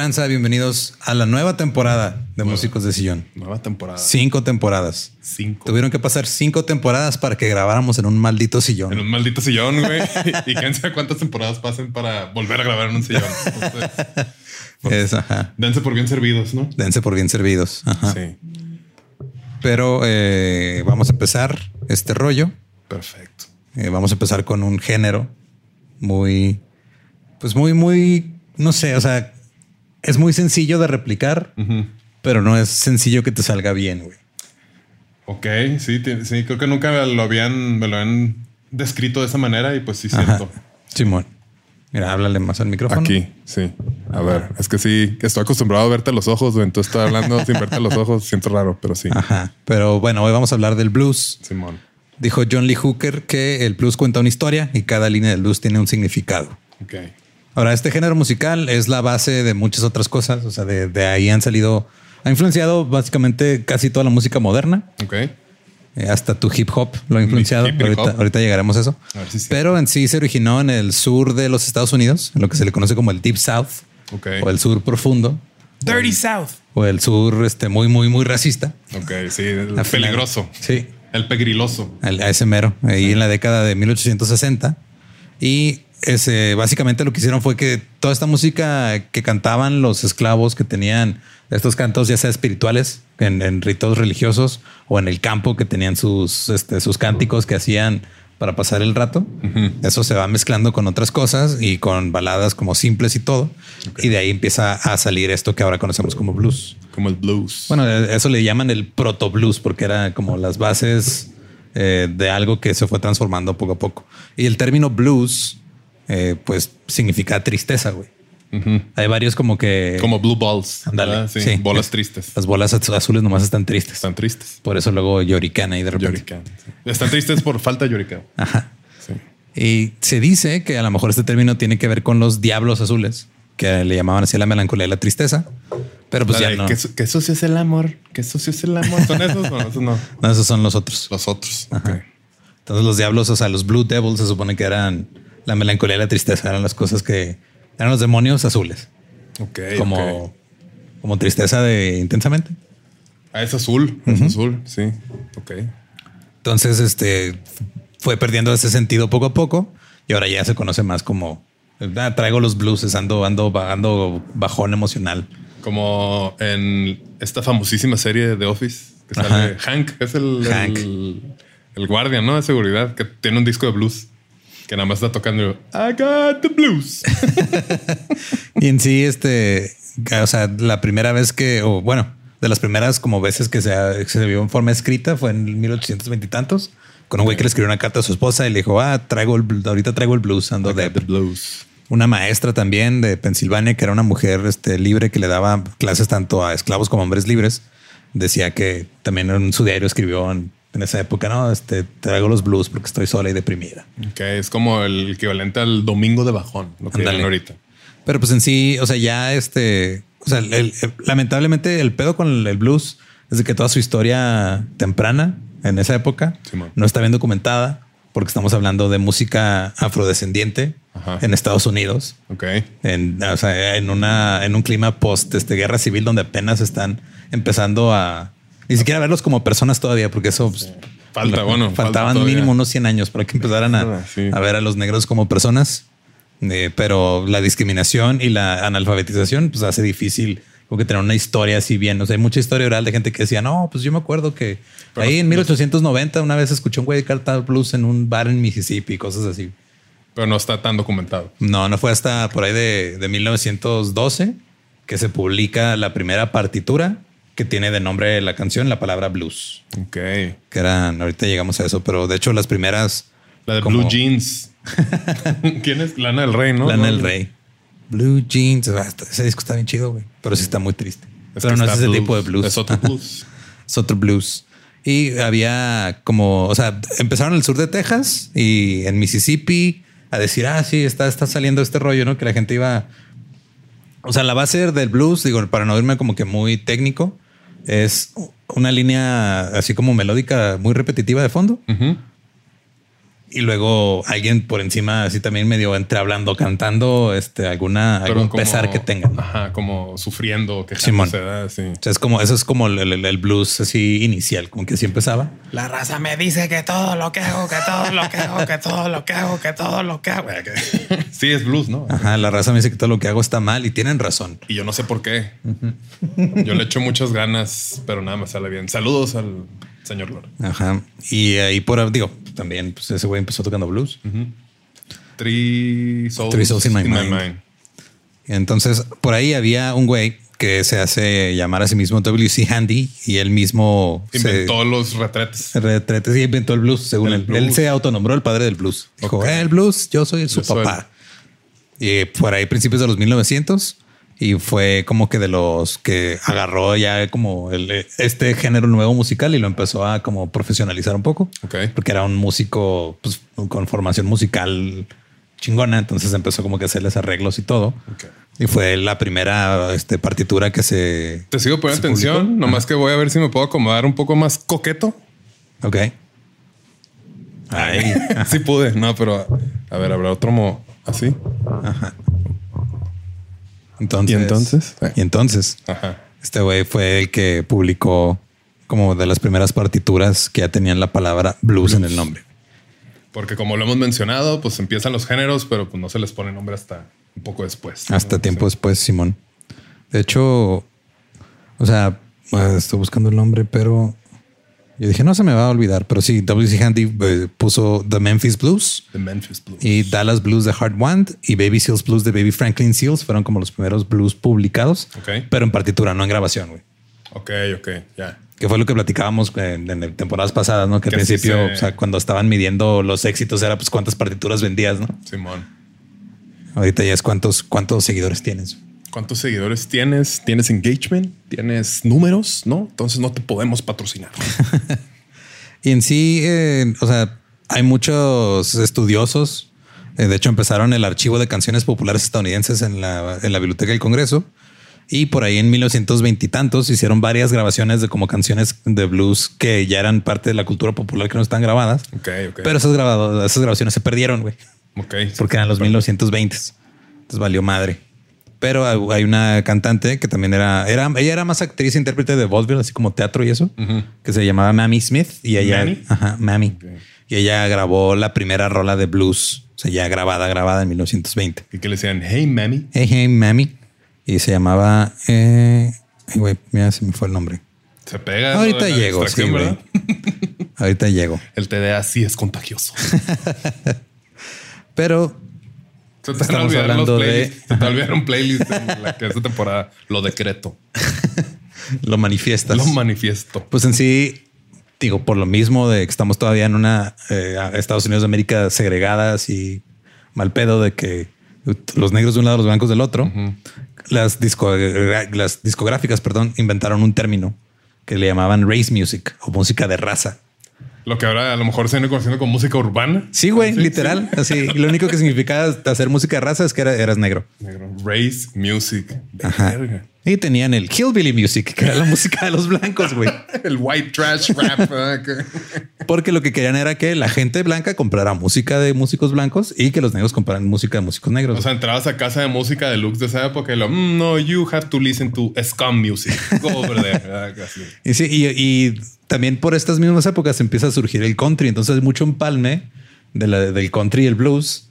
Tranza? Bienvenidos a la nueva temporada de Músicos de Sillón. Nueva temporada. Cinco temporadas. Cinco. Tuvieron que pasar cinco temporadas para que grabáramos en un maldito sillón. En un maldito sillón, güey. y quién sabe cuántas temporadas pasen para volver a grabar en un sillón. Entonces, Es, ajá. dense por bien servidos, ¿no? Dense por bien servidos. Ajá. Sí. Pero eh, vamos a empezar este rollo. Perfecto. Eh, vamos a empezar con un género muy, pues muy, muy, no sé, o sea, es muy sencillo de replicar, pero no es sencillo que te salga bien, güey. Ok, sí, sí, creo que nunca me lo habían, me lo han descrito de esa manera y pues sí Ajá. siento. Simón. Mira, háblale más al micrófono. Aquí, sí. A ver, es que sí, estoy acostumbrado a verte a los ojos, güey. Entonces estoy hablando sin verte a los ojos, siento raro, pero sí. Ajá. Pero bueno, hoy vamos a hablar del blues. Simón. Dijo John Lee Hooker que el blues cuenta una historia y cada línea del blues tiene un significado. Ok. Ahora, este género musical es la base de muchas otras cosas. O sea, de, de ahí han salido, ha influenciado básicamente casi toda la música moderna. Ok. Eh, hasta tu hip hop lo ha influenciado. hip ahorita, ahorita llegaremos a eso. A ver si sí. Pero en sí se originó en el sur de los Estados Unidos, en lo que se le conoce como el Deep South Ok. o el sur profundo Dirty South. o el sur este, muy, muy, muy racista. Ok, sí. El peligroso. Sí. El pegriloso. al- a ese mero, ahí en la década de 1860. Y ese, básicamente lo que hicieron fue que toda esta música que cantaban los esclavos que tenían estos cantos, ya sea espirituales, en, en ritos religiosos o en el campo que tenían sus, este, sus cánticos que hacían para pasar el rato. Eso se va mezclando con otras cosas y con baladas como simples y todo. Y de ahí empieza a salir esto que ahora conocemos como blues. Como el blues. Bueno, eso le llaman el proto blues porque era como las bases eh, de algo que se fue transformando poco a poco. Y el término blues, eh, pues significa tristeza, güey. Ujú. Hay varios como que Como blue balls. ¿verdad? Sí, sí. Bolas tristes. las bolas az- azules nomás están tristes. Están tristes. Por eso luego llorican ahí de repente. Llorican. Están tristes por falta de llorican. Ajá. Sí. Y se dice que a lo mejor este término tiene que ver con los diablos azules, que le llamaban así la melancolía y la tristeza. Pero pues ya no. ¿qué, su- qué sucio es el amor? ¿Qué sucio es el amor? ¿Son esos? No, esos no. No, esos son los otros. Los otros. Entonces los diablos, o sea, los Blue Devils se supone que eran la melancolía y la tristeza, eran las cosas que eran los demonios azules, Ok. como, como tristeza de intensamente. Ah, es azul. Es azul. Sí. Ok. Entonces, este fue perdiendo ese sentido poco a poco y ahora ya se conoce más como ah, traigo los blues, ando, ando, ando bajón emocional. Como en esta famosísima serie de The Office Que sale Ajá. Hank, es el, Hank. el, el guardia, ¿no? De seguridad que tiene un disco de blues que nada más está tocando I got the blues. Y en sí, este, o sea, la primera vez que, o bueno, de las primeras como veces que se, se vio en forma escrita fue en 1820 y tantos, con un güey que le escribió una carta a su esposa y le dijo, ah, traigo el, ahorita traigo el blues, ando de blues. una maestra también de Pensilvania, que era una mujer este, libre que le daba clases tanto a esclavos como a hombres libres. Decía que también en su diario escribió en, en esa época, no, este, traigo los blues porque estoy sola y deprimida. Ok, es como el equivalente al domingo de bajón, lo que ahorita. Pero pues en sí, o sea, ya este, o sea, el- el- lamentablemente el pedo con el, el blues es de que toda su historia temprana en esa época Simón. no está bien documentada porque estamos hablando de música afrodescendiente Ajá. en Estados Unidos. Ok. en, o sea, en una en un clima post este, guerra civil donde apenas están empezando a ni siquiera verlos como personas todavía, porque eso pues, Falta, bueno, falta faltaban todavía. mínimo unos 100 años para que empezaran a, Ah, sí. a ver a los negros como personas. Eh, pero la discriminación y la analfabetización pues hace difícil como que tener una historia así bien. O sea, hay mucha historia oral de gente que decía, no, pues yo me acuerdo que Pero ahí en no- 1890 una vez escuché un güey cantar blues en un bar en Mississippi, cosas así. Pero no está tan documentado. No, no fue hasta por ahí de, de 1912 que se publica la primera partitura que tiene de nombre la canción la palabra blues. Ok. Que eran, ahorita llegamos a eso, pero de hecho las primeras... La de como Blue Jeans. ¿Quién es? Lana del Rey, ¿no? Lana del Rey. Blue Jeans. ah, está- Ese disco está bien chido, güey. Pero sí está muy triste. Es pero no es ese blues. tipo de blues. Es otro blues. es otro blues. Y había como, o sea, empezaron en el sur de Texas y en Mississippi a decir, ah, sí, está, está saliendo este rollo, ¿no? Que la gente iba... O sea, la base del blues, digo, para no irme como que muy técnico, es una línea así como melódica muy repetitiva de fondo. Y luego alguien por encima, así también medio entre hablando, cantando, este, alguna, Pero algún como- pesar que tengan. O Ajá, como sufriendo, que Simón. se da, sí. sea, es como, eso es como el, el- el blues así inicial, como que así empezaba. La raza me dice que todo lo que hago, que todo lo que hago, que todo lo que hago, que todo lo que hago. Sí, es blues, ¿no? Ajá, la raza me dice que todo lo que hago está mal y tienen razón. Y yo no sé por qué. Yo le echo muchas ganas, pero nada me sale bien. Saludos al señor Lord. Ajá. Y ahí por, digo, también, pues ese güey empezó tocando blues. Three Souls, Three Souls in My Mind. Entonces, por ahí había un güey que se hace llamar a sí mismo W.C. Handy y él mismo se- Inventó los retretes. retretes y inventó el blues, según El él. blues. Él se autonombró el padre del blues. Dijo. "Eh, el blues, yo soy su Yo soy papá. Y por ahí principios de los 1900 y fue como que de los que agarró ya como el, este género nuevo musical y lo empezó a como profesionalizar un poco. Ok. Porque era un músico pues, con formación musical chingona, entonces empezó como que a hacerles arreglos y todo. Ok. Y fue la primera este, partitura que se... Te sigo poniendo ¿Se atención, publicó? nomás que voy a ver si me puedo acomodar un poco más coqueto. Ok. Ahí. sí pude, no, pero a ver, habrá otro mo así. Entonces, ¿Y entonces? Y entonces, Ajá. este güey fue el que publicó como de las primeras partituras que ya tenían la palabra blues, en el nombre. Porque como lo hemos mencionado, pues empiezan los géneros, pero pues no se les pone nombre hasta un poco después. Hasta ¿no? tiempo Sí. después, Simón. De hecho, o sea, estoy buscando el nombre, pero yo dije, no se me va a olvidar. Pero sí, W.C. Handy eh, puso The Memphis Blues The Memphis Blues. y Dallas Blues de Hard Wand y Baby Seals Blues de Baby Franklin Seals. Fueron como los primeros blues publicados, Ok. pero en partitura, no en grabación, güey. Ok, ok, ya. Que fue lo que platicábamos en, en temporadas pasadas, ¿no? Que al Que principio, se- o sea, cuando estaban midiendo los éxitos era pues cuántas partituras vendías, ¿no? Simón. Ahorita ya es cuántos, cuántos seguidores tienes. ¿Cuántos seguidores tienes? ¿Tienes engagement? ¿Tienes números? No, entonces no te podemos patrocinar. Y en sí, eh, o sea, hay muchos estudiosos. eh, de hecho, empezaron el archivo de canciones populares estadounidenses en la, en la Biblioteca del Congreso. Y por ahí en 1920 y tantos hicieron varias grabaciones de como canciones de blues que ya eran parte de la cultura popular que no están grabadas. Ok, ok. Pero esas, grabado- esas grabaciones se perdieron, güey. ok. porque eran los 1920. Entonces valió madre. Pero hay- una cantante que también era, era, ella era más actriz, e intérprete de vaudeville, así como teatro y eso, que se llamaba Mammy Smith y ella, ¿Mammy? ajá, Mammy. Y ella grabó la primera rola de blues, o sea, ya grabada, grabada en 1920. Y que le decían, hey, mami. Hey, hey, Mammy. Y se llamaba, eh, ay, güey, mira, se me fue el nombre. Se pega. Ahorita llego, sí, güey. Ahorita llego. El TDA sí es contagioso. Pero se te estamos hablando de. Se te olvidaron playlist en la que esta temporada lo decreto. lo manifiestas. Lo manifiesto. Pues en sí, digo, por lo mismo de que estamos todavía en una eh, Estados Unidos de América segregadas y mal pedo de que los negros de un lado, los blancos del otro. las, disco, las discográficas, perdón, inventaron un término que le llamaban race music o música de raza. Lo que ahora a lo mejor se viene conociendo como música urbana. Sí, güey, literal. Así. Lo único que significaba hacer música de raza es que eras negro. Negro. Race music. Y tenían el hillbilly music, que era la música de los blancos, güey. el white trash rap. Porque lo que querían era que la gente blanca comprara música de músicos blancos y que los negros compraran música de músicos negros. O sea, entrabas a casa de música de Lux de esa época y lo, mm, no, you have to listen to scum music. Go over there. y sí, y, también por estas mismas épocas empieza a surgir el country. Entonces, mucho empalme de la, del country y el blues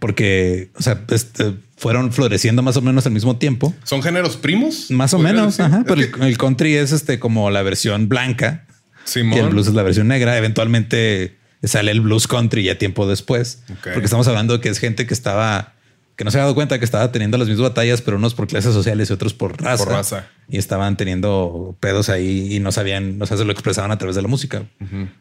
porque, o sea, este, fueron floreciendo más o menos al mismo tiempo. ¿Son géneros primos? Más o menos, ajá, pero el, country es este como la versión blanca y el blues es la versión negra. Eventualmente sale el blues country ya tiempo después, porque estamos hablando de que es gente que estaba que no se ha dado cuenta que estaba teniendo las mismas batallas, pero unos por clases sociales y otros por raza. Por raza. Y estaban teniendo pedos ahí y no sabían, no sé, se lo expresaban a través de la música.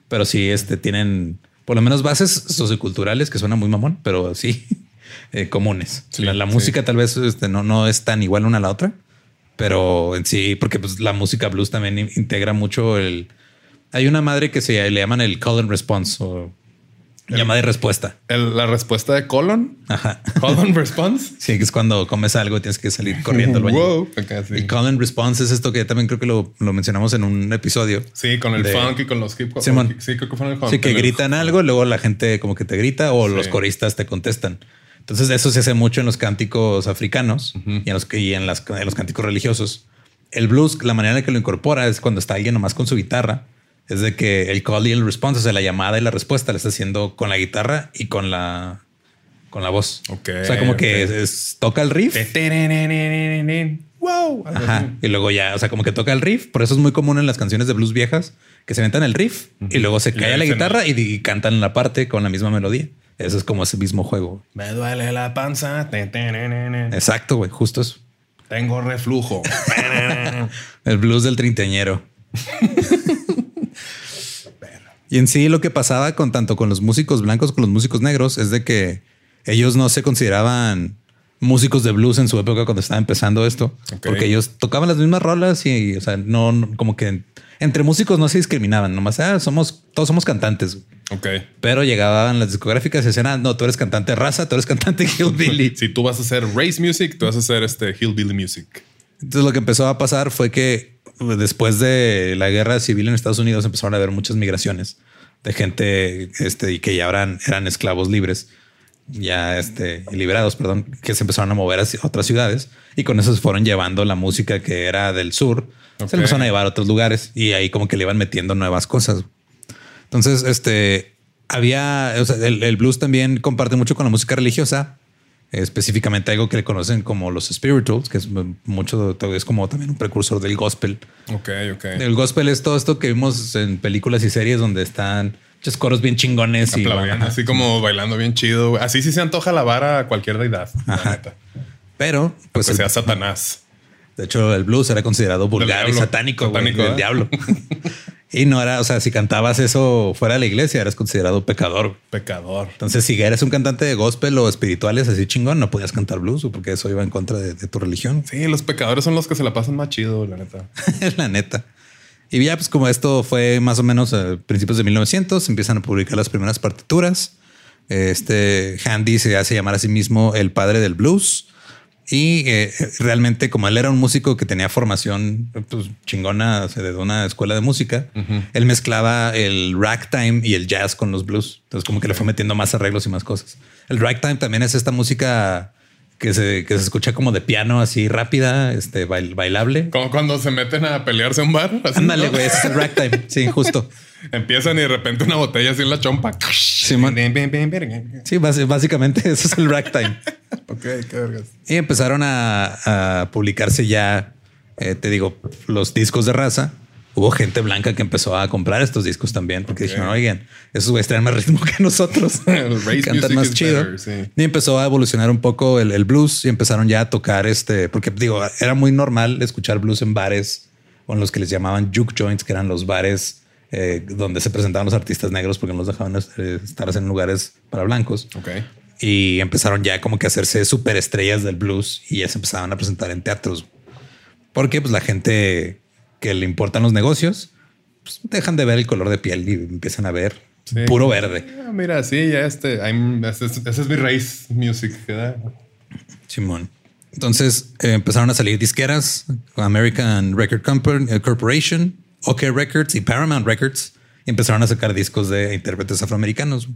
Pero sí, este tienen por lo menos bases socioculturales, que suena muy mamón, pero sí eh, comunes. la, música tal vez este, no, no es tan igual una a la otra, pero en sí, porque pues, la música blues también integra mucho el... Hay una madre que se le llaman el call and response o Llamada y respuesta. la respuesta de colon. Ajá. Colon response. Sí, que es cuando comes algo y tienes que salir corriendo al baño. Wow. Y colon response es esto que también creo que lo, mencionamos en un episodio. Sí, con el funk y con los hip hop. Sí, creo que fue en el funk. Sí, que gritan algo, luego la gente como que te grita o los coristas te contestan. Entonces eso se hace mucho en los cánticos africanos y, en los, y en, las, en los cánticos religiosos. El blues, la manera en que lo incorpora es cuando está alguien nomás con su guitarra es de que el call y el response, o sea, la llamada y la respuesta la está haciendo con la guitarra y con la con la voz. o sea, como que toca el riff. Wow. Ajá. Y luego ya, o sea, como que toca el riff. Por eso es muy común en las canciones de blues viejas que se metan el riff y luego se cae la guitarra y, cantan la parte con la misma melodía. Eso es como ese mismo juego. Me duele la panza. Exacto, güey. Justo eso. Tengo reflujo. el blues del trinteñero. Y en sí lo que pasaba con tanto con los músicos blancos como los músicos negros es de que ellos no se consideraban músicos de blues en su época cuando estaba empezando esto, porque ellos tocaban las mismas rolas y, o sea, no, como que entre músicos no se discriminaban, nomás ah, somos todos somos cantantes. Ok. Pero llegaban las discográficas y decían, ah, no, tú eres cantante raza, tú eres cantante hillbilly. si tú vas a hacer race music, tú vas a hacer este hillbilly music. Entonces lo que empezó a pasar fue que después de la guerra civil en Estados Unidos empezaron a haber muchas migraciones de gente este, y que ya eran, eran esclavos libres, ya este, liberados, perdón, que se empezaron a mover a otras ciudades y con eso se fueron llevando la música que era del sur, se empezaron a llevar a otros lugares y ahí como que le iban metiendo nuevas cosas. Entonces, este había el, el, blues también comparte mucho con la música religiosa específicamente algo que le conocen como los spirituals, que es mucho, es como también un precursor del gospel. Ok, ok. El gospel es todo esto que vimos en películas y series donde están muchos coros bien chingones y así como bailando bien chido. Así sí se antoja lavar a cualquier deidad. Pero pues que sea Satanás. De hecho, el blues era considerado vulgar y satánico, satánico del diablo. Y no era, o sea, si cantabas eso fuera de la iglesia, eras considerado pecador. Pecador. Entonces, si eres un cantante de gospel o espirituales así chingón, no podías cantar blues porque eso iba en contra de, tu religión. Sí, los pecadores son los que se la pasan más chido, la neta. la neta. Y ya, pues como esto fue más o menos a principios de 1900, empiezan a publicar las primeras partituras. Este Handy se hace llamar a sí mismo el padre del blues. Y eh, realmente, como él era un músico que tenía formación pues, chingona de una escuela de música, él mezclaba el ragtime y el jazz con los blues. Entonces, como que le fue metiendo más arreglos y más cosas. El ragtime también es esta música que se, que se escucha como de piano así rápida, este bailable. Como cuando se meten a pelearse a un bar. Ándale, güey, es el ragtime. sí, justo. Empiezan y de repente una botella así en la chompa. Sí, sí básicamente eso es el ragtime. ok, qué vergas. Y empezaron a, publicarse ya, eh, te digo, los discos de raza. Hubo gente blanca que empezó a comprar estos discos también porque dijeron, oigan, esos güeyes traen más ritmo que nosotros. Cantan más chido. Y empezó a evolucionar un poco el, blues y empezaron ya a tocar este, porque digo, era muy normal escuchar blues en bares o en los que les llamaban juke joints, que eran los bares eh, donde se presentaban los artistas negros porque no los dejaban eh, estar en lugares para blancos. Y empezaron ya como que a hacerse superestrellas del blues y ya se empezaban a presentar en teatros. Porque pues la gente que le importan los negocios, pues, dejan de ver el color de piel y empiezan a ver puro verde. Ah, mira, sí, ya este, esa es mi raíz music. Simón. Entonces eh, empezaron a salir disqueras, American Record Company, eh, Corporation, OK Records y Paramount Records, y empezaron a sacar discos de intérpretes afroamericanos.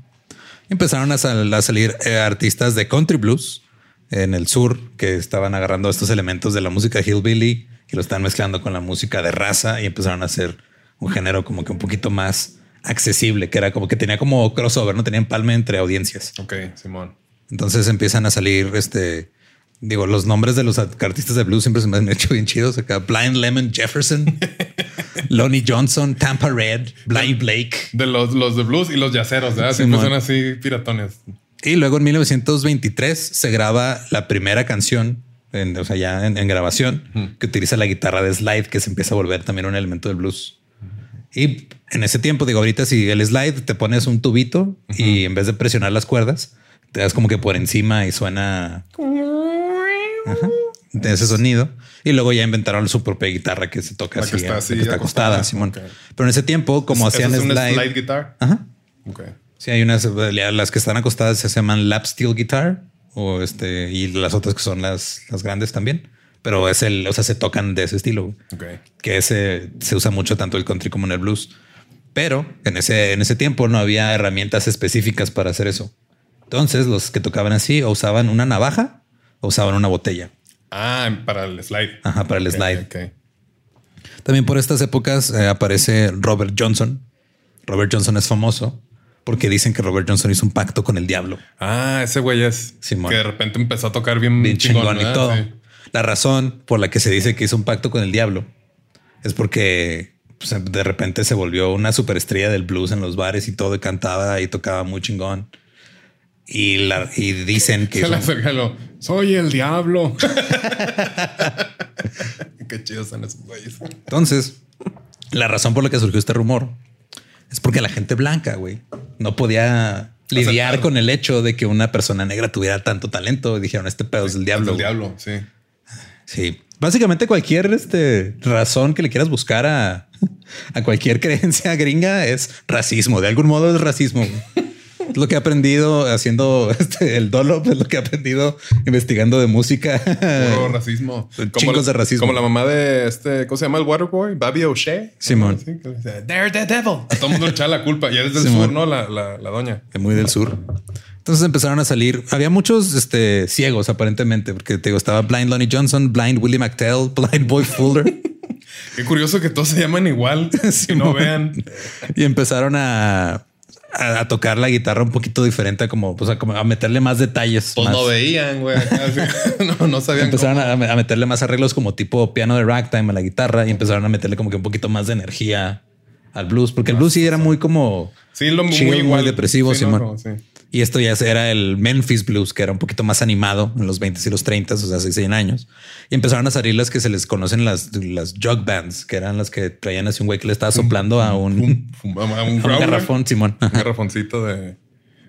Empezaron a, salir eh, artistas de country blues en el sur que estaban agarrando estos elementos de la música hillbilly y lo están mezclando con la música de raza y empezaron a hacer un género como que un poquito más accesible, que era como que tenía como crossover, no tenían palme entre audiencias. Ok, Simón. Entonces empiezan a salir este, digo, los nombres de los artistas de blues siempre se me han hecho bien chidos. Acá Blind Lemon Jefferson, Lonnie Johnson, Tampa Red, Blind Blake. De los, los de blues y los yaceros, ¿verdad? Siempre son así piratones. Y luego en 1923 se graba la primera canción o sea, ya en, grabación, que utiliza la guitarra de slide, que se empieza a volver también un elemento del blues. Y en ese tiempo, digo, ahorita si el slide te pones un tubito y en vez de presionar las cuerdas, te das como que por encima y suena de ese sonido. Y luego ya inventaron su propia guitarra que se toca así, que está, acostada, Simón. Pero en ese tiempo, como hacían es slide, slide guitar. Ajá. Sí, hay unas, las que están acostadas se llaman lap steel guitar o este, y las otras que son las, las grandes también. Pero es el, o sea, se tocan de ese estilo. Que ese se usa mucho tanto el country como en el blues. Pero en ese, en ese tiempo no había herramientas específicas para hacer eso. Entonces los que tocaban así o usaban una navaja o usaban una botella. Ah, para el slide. Ajá, para el slide. También por estas épocas eh, aparece Robert Johnson. Robert Johnson es famoso porque dicen que Robert Johnson hizo un pacto con el diablo. Ah, ese güey es que de repente empezó a tocar bien, chingón, y todo. La razón por la que se dice que hizo un pacto con el diablo es porque pues, de repente se volvió una superestrella del blues en los bares y todo, y cantaba y tocaba muy chingón. Y, la, y dicen que... Soy el diablo. Qué chidos son esos güeyes. Entonces, la razón por la que surgió este rumor es porque la gente blanca, güey, no podía lidiar con el hecho de que una persona negra tuviera tanto talento. Dijeron, este pedo es del diablo. Es diablo, sí. Sí. Básicamente cualquier este, razón que le quieras buscar a, a cualquier creencia gringa es racismo. De algún modo es racismo lo que he aprendido haciendo este, el dolo, es lo que he aprendido investigando de música. Puro racismo. Chingos de racismo. Como la mamá de este, ¿cómo se llama el Waterboy? Babi O'Shea. Simón. They're the devil. A todo el mundo le echaba la culpa. Y es del sur, ¿no? La, la, la doña. Es muy del sur. Entonces empezaron a salir. Había muchos este, ciegos aparentemente, porque te digo, estaba Blind Lonnie Johnson, Blind Willie McTell, Blind Boy Fuller. Qué curioso que todos se llaman igual. si no vean. Y empezaron a a, tocar la guitarra un poquito diferente, como, a, como a meterle más detalles. Pues no veían, güey. no, no sabían. Empezaron a, meterle más arreglos como tipo piano de ragtime a la guitarra y empezaron a meterle como que un poquito más de energía al blues, porque el blues sí era muy como sí, lo muy, muy depresivo, sí, y esto ya era el Memphis Blues, que era un poquito más animado en los 20 y los 30, o sea, hace 100 años. Y empezaron a salir las que se les conocen las, las jug bands, que eran las que traían así un güey que le estaba soplando a un, un, garrafón, Simón. Un garrafoncito de,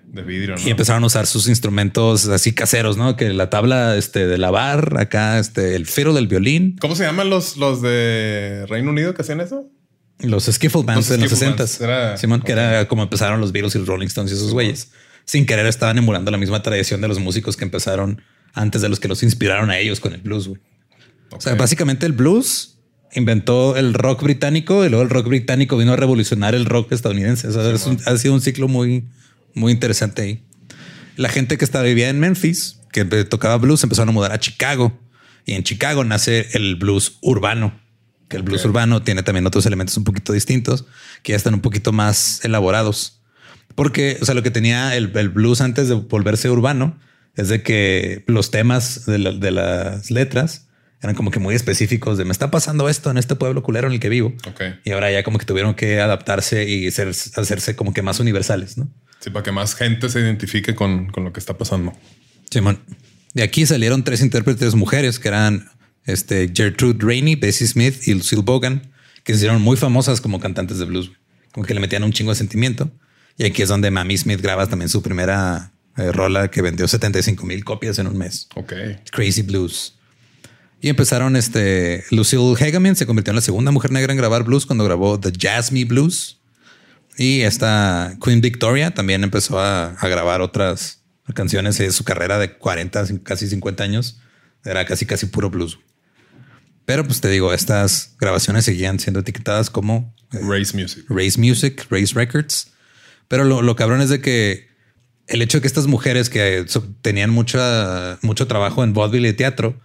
de vidrio. Y empezaron a usar sus instrumentos así caseros, ¿no? Que la tabla este, de lavar, acá este, el fero del violín. ¿Cómo se llaman los, los de Reino Unido que hacían eso? Los skiffle bands en los 60 Simón, que era como empezaron los Beatles y los Rolling Stones y esos güeyes sin querer estaban emulando la misma tradición de los músicos que empezaron antes de los que los inspiraron a ellos con el blues. O sea, básicamente el blues inventó el rock británico y luego el rock británico vino a revolucionar el rock estadounidense. O sea, ha sido un ciclo muy, muy interesante ahí. La gente que estaba vivía en Memphis, que tocaba blues, empezaron a mudar a Chicago y en Chicago nace el blues urbano, que el blues urbano tiene también otros elementos un poquito distintos que ya están un poquito más elaborados. Porque, o sea, lo que tenía el, blues antes de volverse urbano es de que los temas de, las letras eran como que muy específicos de me está pasando esto en este pueblo culero en el que vivo. Y ahora ya como que tuvieron que adaptarse y ser- hacerse como que más universales, ¿no? Sí, para que más gente se identifique con, con lo que está pasando. Simón. De aquí salieron tres intérpretes mujeres que eran este, Gertrude Rainey, Bessie Smith y Lucille Bogan, que se hicieron muy famosas como cantantes de blues. Como que le metían un chingo de sentimiento. Y aquí es donde Mamie Smith graba también su primera eh, rola que vendió 75 mil copias en un mes. Ok. Crazy Blues. Y empezaron este. Lucille Hageman se convirtió en la segunda mujer negra en grabar blues cuando grabó The Jazz Me Blues. Y esta Queen Victoria también empezó a, a grabar otras canciones. Su carrera de 40, casi 50 años era casi, casi puro blues. Pero pues te digo, estas grabaciones seguían siendo etiquetadas como eh, Race Music. Race Music, Race Records. Pero lo, lo cabrón es de que el hecho de que estas mujeres que tenían mucha, mucho trabajo en vaudeville y teatro,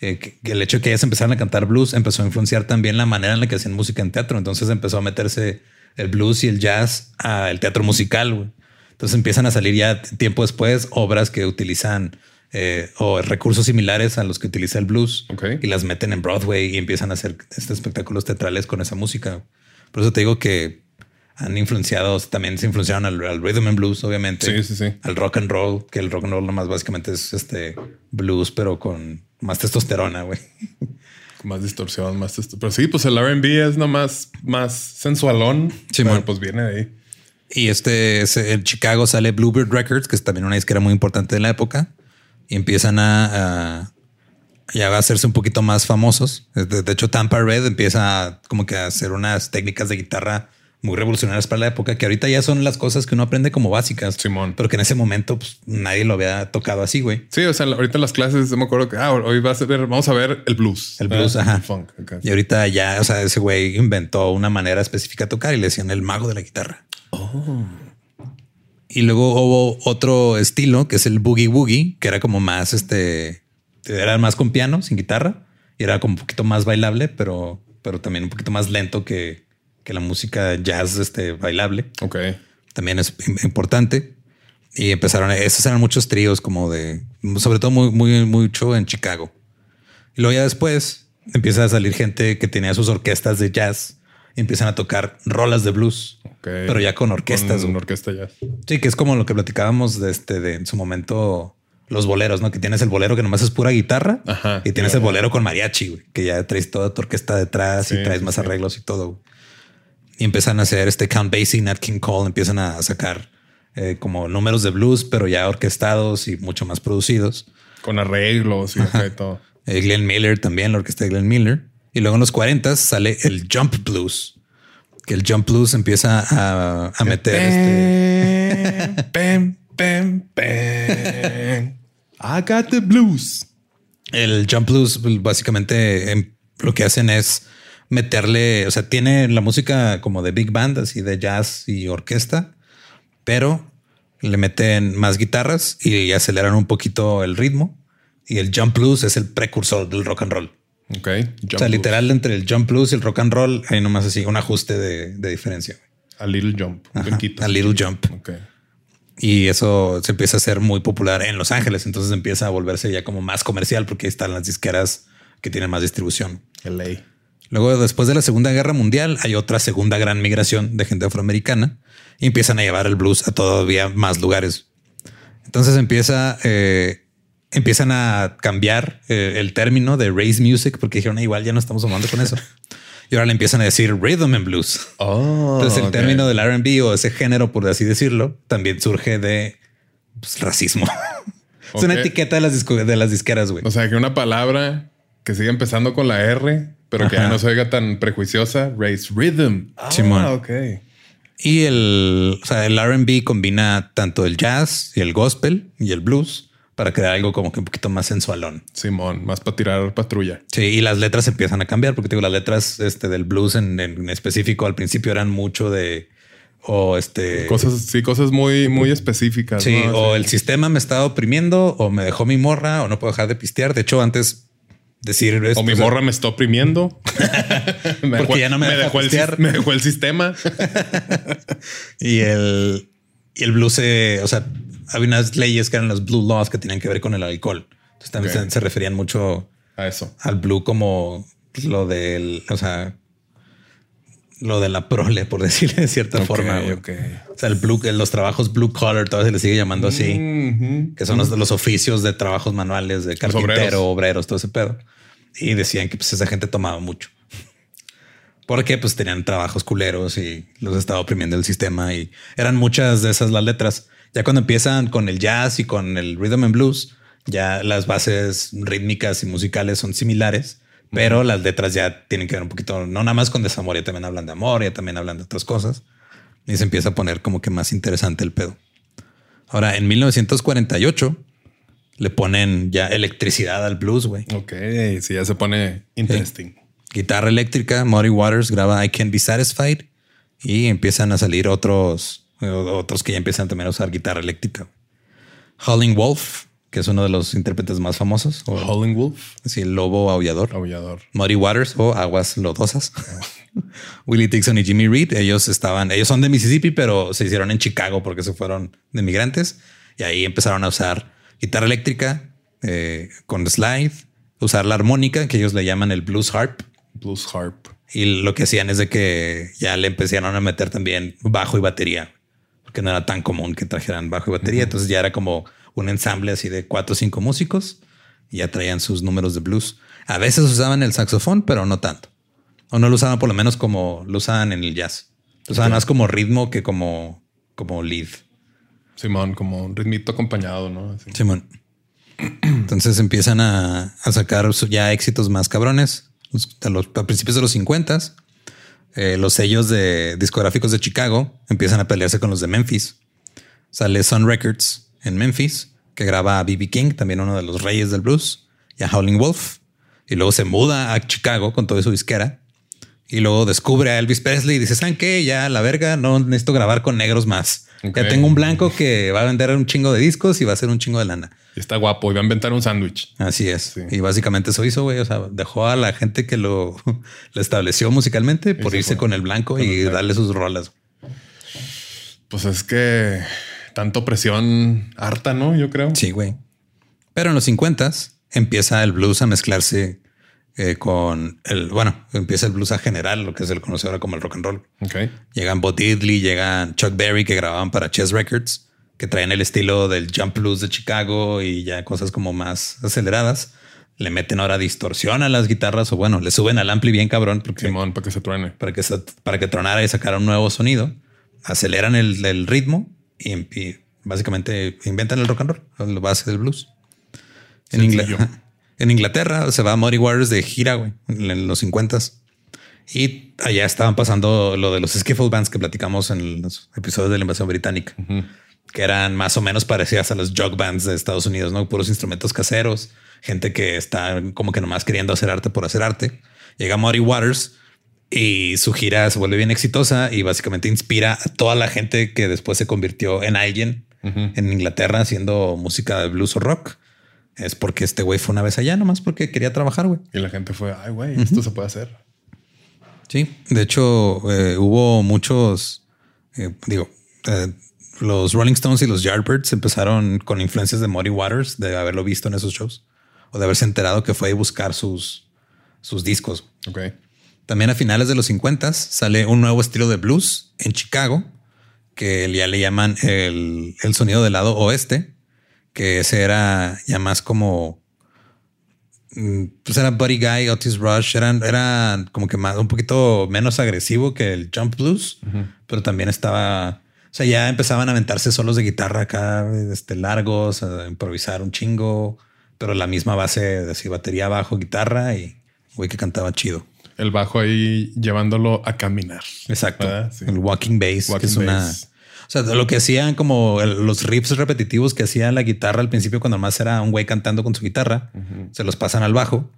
eh, que, que el hecho de que ellas empezaran a cantar blues empezó a influenciar también la manera en la que hacían música en teatro. Entonces empezó a meterse el blues y el jazz al teatro musical. Entonces empiezan a salir ya tiempo después obras que utilizan eh, o recursos similares a los que utiliza el blues y las meten en Broadway y empiezan a hacer espectáculos teatrales con esa música. Por eso te digo que han influenciado, también se influenciaron al, al rhythm and blues, obviamente. Sí, sí, sí. Al rock and roll, que el rock and roll nomás básicamente es este blues, pero con más testosterona, güey. Más distorsión, más esto. Pero sí, pues el RB es nomás más sensualón. Sí, pero pues viene de ahí. Y este es en Chicago sale Bluebird Records, que es también una disquera muy importante de la época, y empiezan a, a- ya va a hacerse un poquito más famosos. De, de hecho, Tampa Red empieza como que a hacer unas técnicas de guitarra muy revolucionarias para la época, que ahorita ya son las cosas que uno aprende como básicas, Simón. pero que en ese momento pues, nadie lo había tocado así, güey. Sí, o sea, ahorita las clases yo me acuerdo que ah, hoy va a ser, vamos a ver el blues. El blues, Ah, ajá. el funk. Y ahorita ya, o sea, ese güey inventó una manera específica de tocar y le decían el mago de la guitarra. Y luego hubo otro estilo que es el boogie woogie, que era como más este, era más con piano, sin guitarra y era como un poquito más bailable, pero, pero también un poquito más lento que, que la música jazz este, bailable. Ok. También es im- importante. Y empezaron, esos eran muchos tríos como de, sobre todo muy, muy, mucho en Chicago. Y luego ya después empieza a salir gente que tenía sus orquestas de jazz y empiezan a tocar rolas de blues, Ok. pero ya con orquestas. Con orquesta ya. Sí, que es como lo que platicábamos de este, de en su momento los boleros, ¿no? Que tienes el bolero que nomás es pura guitarra Ajá. y tienes el bolero con mariachi, güey, que ya traes toda tu orquesta detrás Sí, y traes sí, más sí. arreglos y todo. güey. Y empiezan a hacer este Count Basie, Nat King Cole, empiezan a sacar eh, como números de blues, pero ya orquestados y mucho más producidos. Con arreglos y todo. Eh, Glenn Miller también, la orquesta de Glenn Miller. Y luego en los 40 sale el Jump Blues, que el Jump Blues empieza a, a meter este. Pam, pam, pam. I got the blues. El Jump Blues pues, básicamente em, lo que hacen es meterle, o sea, tiene la música como de big band, así de jazz y orquesta, pero le meten más guitarras y aceleran un poquito el ritmo. Y el Jump Blues es el precursor del rock and roll. Ok. Jump o sea, blues. literal entre el Jump Blues y el rock and roll hay nomás así un ajuste de, de diferencia. A little jump. Un Ajá, a little jump. Ok. Y eso se empieza a hacer muy popular en Los Ángeles. Entonces empieza a volverse ya como más comercial porque ahí están las disqueras que tienen más distribución. LA. Luego, después de la Segunda Guerra Mundial, hay otra segunda gran migración de gente afroamericana y empiezan a llevar el blues a todavía más lugares. Entonces empieza, eh, empiezan a cambiar eh, el término de race music porque dijeron, "Ah, igual ya no estamos tomando con eso. Y ahora le empiezan a decir rhythm and blues. Oh. Entonces el término del R&B o ese género, por así decirlo, también surge de pues, racismo. es una etiqueta de las, de las disqueras, güey. O sea, que una palabra que sigue empezando con la R, pero que ya no se oiga tan prejuiciosa. Race rhythm. Ah, Simón. ok. Y el, o sea, el R&B combina tanto el jazz y el gospel y el blues para crear algo como que un poquito más sensualón. Simón, más para tirar patrulla. Sí, y las letras empiezan a cambiar porque te digo, las letras este, del blues en, en específico al principio eran mucho de o este Cosas, sí, cosas muy, muy específicas. Sí, ¿no? o Sí. el sistema me está oprimiendo o me dejó mi morra o no puedo dejar de pistear. De hecho, antes decir O mi o sea, morra me está oprimiendo. Me Porque ya no me deja dejó el, me dejó el sistema. y el y el blues, se- o sea, había unas leyes que eran los blue laws que tenían que ver con el alcohol. Entonces también se, se referían mucho a eso. al blue como lo del, o sea, lo de la prole, por decirle de cierta forma. O sea, el blue, los trabajos blue collar, todavía se le sigue llamando así, que son los, los oficios de trabajos manuales de carpintero, obreros. obreros. todo ese pedo. Y decían que pues esa gente tomaba mucho. Porque pues tenían trabajos culeros y los estaba oprimiendo el sistema y eran muchas de esas las letras. Ya cuando empiezan con el jazz y con el rhythm and blues, ya las bases rítmicas y musicales son similares, pero las letras ya tienen que ver un poquito, no nada más con desamor, ya también hablan de amor, ya también hablan de otras cosas y se empieza a poner como que más interesante el pedo. Ahora, en 1948 le ponen ya electricidad al blues, güey. Ok, sí, ya se pone interesting. Guitarra eléctrica, Muddy Waters graba I Can't Be Satisfied y empiezan a salir otros, eh, otros que ya empiezan también a usar guitarra eléctrica. Howling Wolf, que es uno de los intérpretes más famosos, o Howling Wolf, el lobo aullador. aullador. Muddy Waters o Aguas Lodosas. Willie Dixon y Jimmy Reed, ellos estaban, ellos son de Mississippi, pero se hicieron en Chicago porque se fueron de migrantes y ahí empezaron a usar guitarra eléctrica eh, con slide, usar la armónica que ellos le llaman el blues harp Blues Harp. y lo que hacían es de que ya le empezaron a meter también bajo y batería, porque no era tan común que trajeran bajo y batería. Entonces ya era como un ensamble así de cuatro o cinco músicos y ya traían sus números de blues. A veces usaban el saxofón, pero no tanto. O no lo usaban por lo menos como lo usaban en el jazz. Lo usaban más como ritmo que como, como lead. Simón, como un ritmito acompañado, ¿no? Simón. Entonces empiezan a, a sacar ya éxitos más cabrones. A, los, a principios de los 50 los sellos de discográficos de Chicago empiezan a pelearse con los de Memphis. Sale Sun Records en Memphis, que graba a B.B. King, también uno de los reyes del blues, y a Howling Wolf. Y luego se muda a Chicago con toda su disquera. Y luego descubre a Elvis Presley y dice, ¿saben qué? Ya la verga, no necesito grabar con negros más. Ya tengo un blanco que va a vender un chingo de discos y va a ser un chingo de lana. Y está guapo. Y va a inventar un sándwich. Así es. Sí. Y básicamente eso hizo, güey. O sea, dejó a la gente que lo, lo estableció musicalmente por se irse fue. con el blanco y darle sus rolas. Pues es que tanto presión harta, ¿no? Yo creo. Sí, güey. Pero en los 50 empieza el blues a mezclarse eh, con el, bueno, empieza el blues a generar lo que se le conoce ahora como el rock and roll. Ok. Llegan Bo Diddley, llegan Chuck Berry que grababan para Chess Records, que traen el estilo del jump blues de Chicago y ya cosas como más aceleradas. Le meten ahora distorsión a las guitarras o bueno, le suben al ampli bien cabrón porque Simón, para que se truene. para que, sa- para que tronara y sacara un nuevo sonido. Aceleran el, el ritmo y, y básicamente inventan el rock and roll, la base del blues. En, Sencillo. En Inglaterra se va a Muddy Waters de gira, güey, en, los 50 Y allá estaban pasando lo de los skiffle bands que platicamos en los episodios de la invasión británica, que eran más o menos parecidas a los jug bands de Estados Unidos, ¿no? Puros instrumentos caseros, gente que está como que nomás queriendo hacer arte por hacer arte. Llega Muddy Waters y su gira se vuelve bien exitosa y básicamente inspira a toda la gente que después se convirtió en alguien en Inglaterra haciendo música de blues o rock. Es porque este güey fue una vez allá nomás porque quería trabajar, güey. Y la gente fue, ay, güey, esto se puede hacer. Sí, de hecho eh, hubo muchos, eh, digo, eh, los Rolling Stones y los Yardbirds empezaron con influencias de Muddy Waters, de haberlo visto en esos shows o de haberse enterado que fue a buscar sus, sus discos. Ok. También a finales de los 50 sale un nuevo estilo de blues en Chicago, que ya le llaman el, el sonido del lado oeste, que ese era ya más como... mm, Pues era Buddy Guy, Otis Rush, eran, eran como que más, un poquito menos agresivo que el jump blues, pero también estaba... O sea, ya empezaban a aventarse solos de guitarra acá, este, largos, a improvisar un chingo, pero la misma base de así, batería bajo, guitarra y güey que cantaba chido. El bajo ahí llevándolo a caminar. Exacto. El walking bass, que Walking es una. O sea, lo que hacían como el- los riffs repetitivos que hacía la guitarra al principio, cuando más era un güey cantando con su guitarra, se los pasan al bajo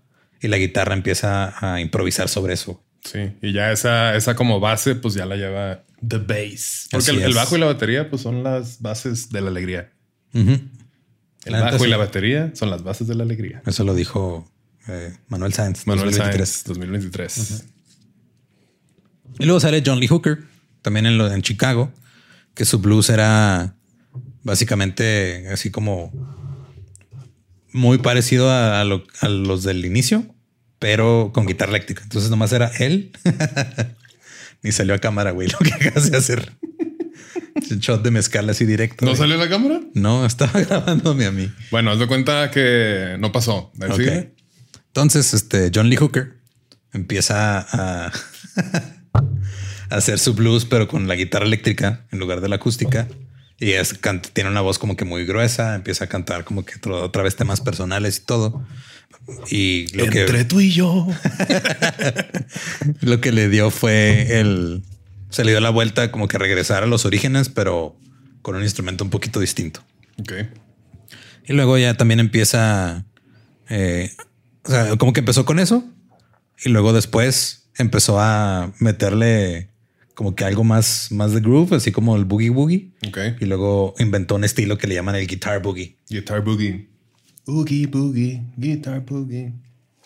y la guitarra empieza a improvisar sobre eso. Sí. Y ya esa, esa como base, pues ya la lleva the bass. Porque el, bajo y la batería, pues son las bases de la alegría. El La bajo y la batería son las bases de la alegría. Eso lo dijo eh, Manuel Sáenz. Manuel 2023. Sáenz, 2023. Y luego sale John Lee Hooker, también en, lo, en Chicago, que su blues era básicamente así como muy parecido a, lo- a los del inicio, pero con guitarra eléctrica. Entonces nomás era él. Ni salió a cámara, güey, lo que acabas de hacer. Un shot de mezcal así directo. ¿No güey. salió la cámara? No, estaba grabándome a mí. Bueno, haz de cuenta que no pasó. Sigue. Entonces, este John Lee Hooker empieza a, a hacer su blues, pero con la guitarra eléctrica en lugar de la acústica. Y es, canta- tiene una voz como que muy gruesa, empieza a cantar como que otro- otra vez temas personales y todo. Y lo que, tú y yo. lo que le dio fue el... Se le dio la vuelta como que regresar a los orígenes, pero con un instrumento un poquito distinto. Ok. Y luego ya también empieza, eh, o sea, como que empezó con eso y luego después empezó a meterle como que algo más, más de groove, así como el boogie boogie. Y luego inventó un estilo que le llaman el guitar boogie. Guitar boogie. Boogie, boogie, guitar boogie.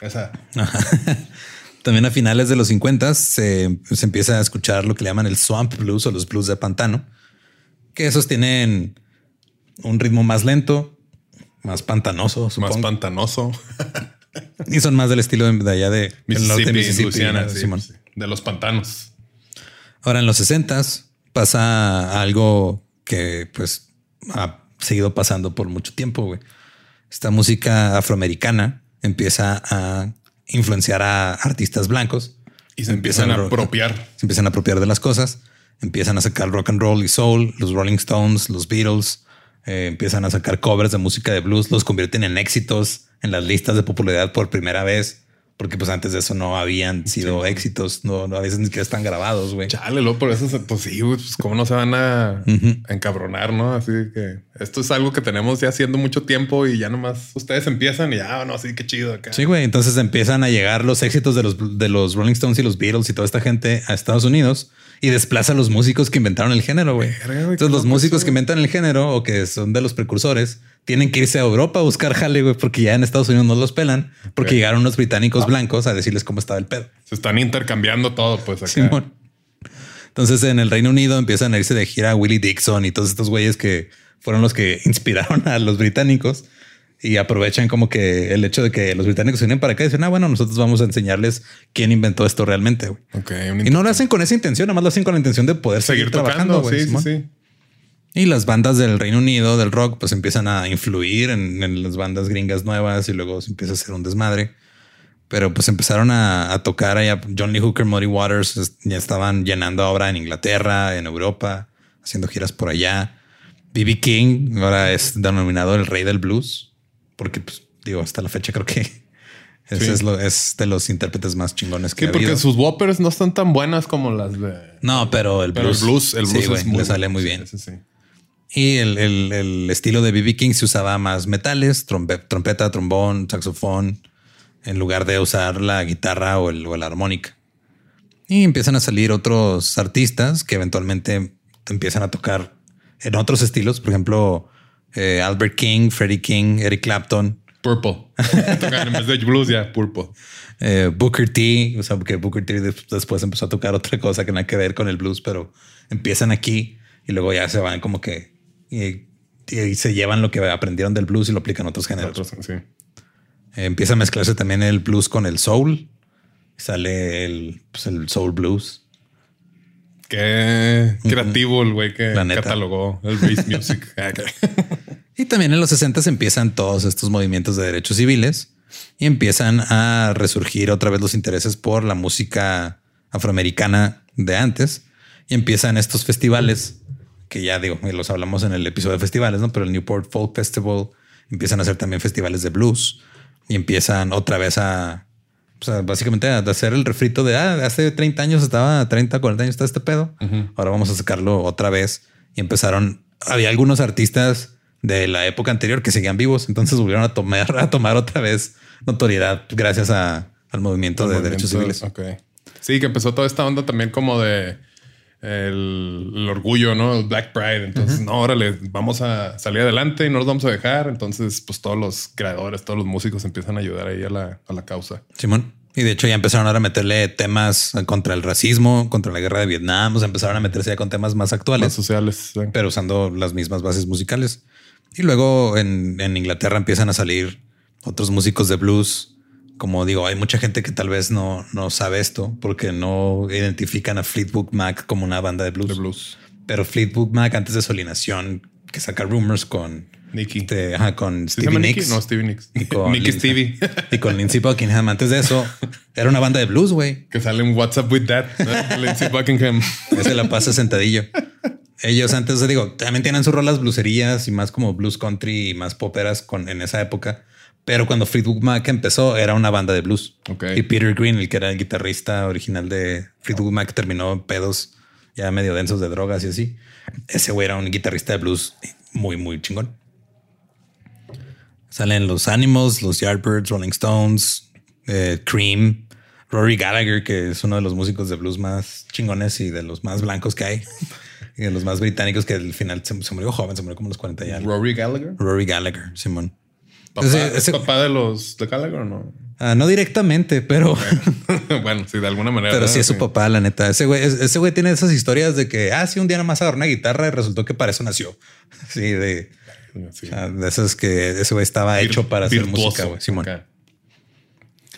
Esa. También a finales de los 50 se, se empieza a escuchar lo que le llaman el swamp blues o los blues de pantano, que esos tienen un ritmo más lento, más pantanoso, Más pantanoso. y son más del estilo de, allá de del norte de Mississippi. De los pantanos. Ahora en los 60 pasa algo que pues ha seguido pasando por mucho tiempo. güey. Esta música afroamericana empieza a influenciar a artistas blancos. Y se empiezan a ro- apropiar. Se empiezan a apropiar de las cosas. Empiezan a sacar rock and roll y soul, los Rolling Stones, los Beatles. eh, empiezan a sacar covers de música de blues, los convierten en éxitos en las listas de popularidad por primera vez. Porque pues antes de eso no habían sido éxitos, no, no, a veces ni siquiera están grabados, güey. Chale, luego por eso, se- pues sí, pues cómo no se van a, encabronar, ¿no? Así que esto es algo que tenemos ya haciendo mucho tiempo y ya nomás ustedes empiezan y ya, no, sí, qué chido acá. Sí, güey. Entonces empiezan a llegar los éxitos de los, de los Rolling Stones y los Beatles y toda esta gente a Estados Unidos y desplaza a los músicos que inventaron el género, güey. Entonces los músicos que inventan el género o que son de los precursores tienen que irse a Europa a buscar jale, güey, porque ya en Estados Unidos no los pelan porque llegaron unos británicos blancos a decirles cómo estaba el pedo. Se están intercambiando todo, pues acá. Simón. Entonces en el Reino Unido empiezan a irse de gira Willie Dixon y todos estos güeyes que fueron los que inspiraron a los británicos y aprovechan como que el hecho de que los británicos se vienen para acá y dicen, ah, bueno, nosotros vamos a enseñarles quién inventó esto realmente. güey". Ok, un Y no lo hacen con esa intención, nada más lo hacen con la intención de poder seguir, seguir trabajando. tocando. güey, sí, sí, sí. Y las bandas del Reino Unido, del rock, pues empiezan a influir en, en las bandas gringas nuevas y luego se empieza a hacer un desmadre. Pero pues empezaron a, a tocar allá. John Lee Hooker, Muddy Waters ya estaban llenando obra en Inglaterra, en Europa, haciendo giras por allá. B.B. King ahora es denominado el rey del blues, porque pues digo, hasta la fecha creo que ese Sí. es, lo, es de los intérpretes más chingones que Sí, ha porque habido. sus whoppers no están tan buenas como las de. No, pero el Pero blues, el blues, el blues güey, es muy le sale muy bien. Sí. Y el, el- el estilo de BB King se usaba más metales, trompe- trompeta, trombón, saxofón, en lugar de usar la guitarra o el, o la armónica. Y empiezan a salir otros artistas que eventualmente empiezan a tocar en otros estilos. Por ejemplo, eh, Albert King, Freddie King, Eric Clapton, Purple. Tocan en vez de blues ya, Purple. eh, Booker T. O sea, porque Booker T des- después empezó a tocar otra cosa que nada que ver con el blues, pero empiezan aquí y luego ya se van como que y, y se llevan lo que aprendieron del blues y lo aplican a otros géneros. Otros, sí. Eh, empieza a mezclarse también el blues con el soul. Sale el, pues, el soul blues. Qué creativo el güey que catalogó el bass music. Ah. Y también en los 60 empiezan todos estos movimientos de derechos civiles y empiezan a resurgir otra vez los intereses por la música afroamericana de antes y empiezan estos festivales que ya digo, y los hablamos en el episodio de festivales, ¿no? Pero el Newport Folk Festival empiezan a hacer también festivales de blues y empiezan otra vez a, o sea, básicamente a hacer el refrito de, ah, hace 30 años estaba, 30, 40 años está este pedo. Ahora vamos a sacarlo otra vez. Y empezaron, había algunos artistas de la época anterior que seguían vivos, entonces volvieron a tomar, a tomar otra vez notoriedad gracias a- al movimiento de derechos civiles. Sí, que empezó toda esta onda también como de el, el orgullo, ¿no? El Black Pride. Entonces, no, órale, vamos a salir adelante y no nos vamos a dejar. Entonces, pues todos los creadores, todos los músicos empiezan a ayudar ahí a la, a la causa. Simón. Y de hecho ya empezaron ahora a meterle temas contra el racismo, contra la guerra de Vietnam, o sea, empezaron a meterse ya con temas más actuales. Las sociales. sí. pero usando las mismas bases musicales. Y luego en, en Inglaterra empiezan a salir otros músicos de blues. Como digo, hay mucha gente que tal vez no, no sabe esto porque no identifican a Fleetwood Mac como una banda de blues. De blues. Pero Fleetwood Mac antes de su alineación, que saca Rumors con Nicky. este, ajá, con ¿Sí se Stevie? Nicks. No, Stevie Nicks. y con Nicky Stevie. Y con Lindsey Buckingham. Antes de eso, era una banda de blues, güey. que sale en WhatsApp with that. ¿no? Lindsey Buckingham. Ese la pasa sentadillo. Ellos antes, digo, también tienen sus rolas blueserías y más como blues country y más poperas con, en esa época. Pero cuando Fleetwood Mac empezó, era una banda de blues. Y Peter Green, el que era el guitarrista original de Fleetwood Mac, terminó en pedos ya medio densos de drogas y así. Ese güey era un guitarrista de blues muy, muy chingón. Salen los Animals, los Yardbirds, Rolling Stones, eh, Cream, Rory Gallagher, que es uno de los músicos de blues más chingones y de los más blancos que hay. y de los más británicos que al final se, se murió joven, se murió como los 40 y algo. Rory Gallagher. Rory Gallagher, Simón. ¿Papá, ¿Es ese- papá de los de Gallagher o no? Ah, no directamente, pero, bueno, sí, de alguna manera. pero sí es su Sí. papá, la neta. Ese güey, ese güey tiene esas historias de que, ah, sí, un día nada más agarró una guitarra y resultó que para eso nació. Sí, de, Sí. ah, de esas que ese güey estaba Vir- hecho para hacer virtuoso, música, güey. Simón. acá.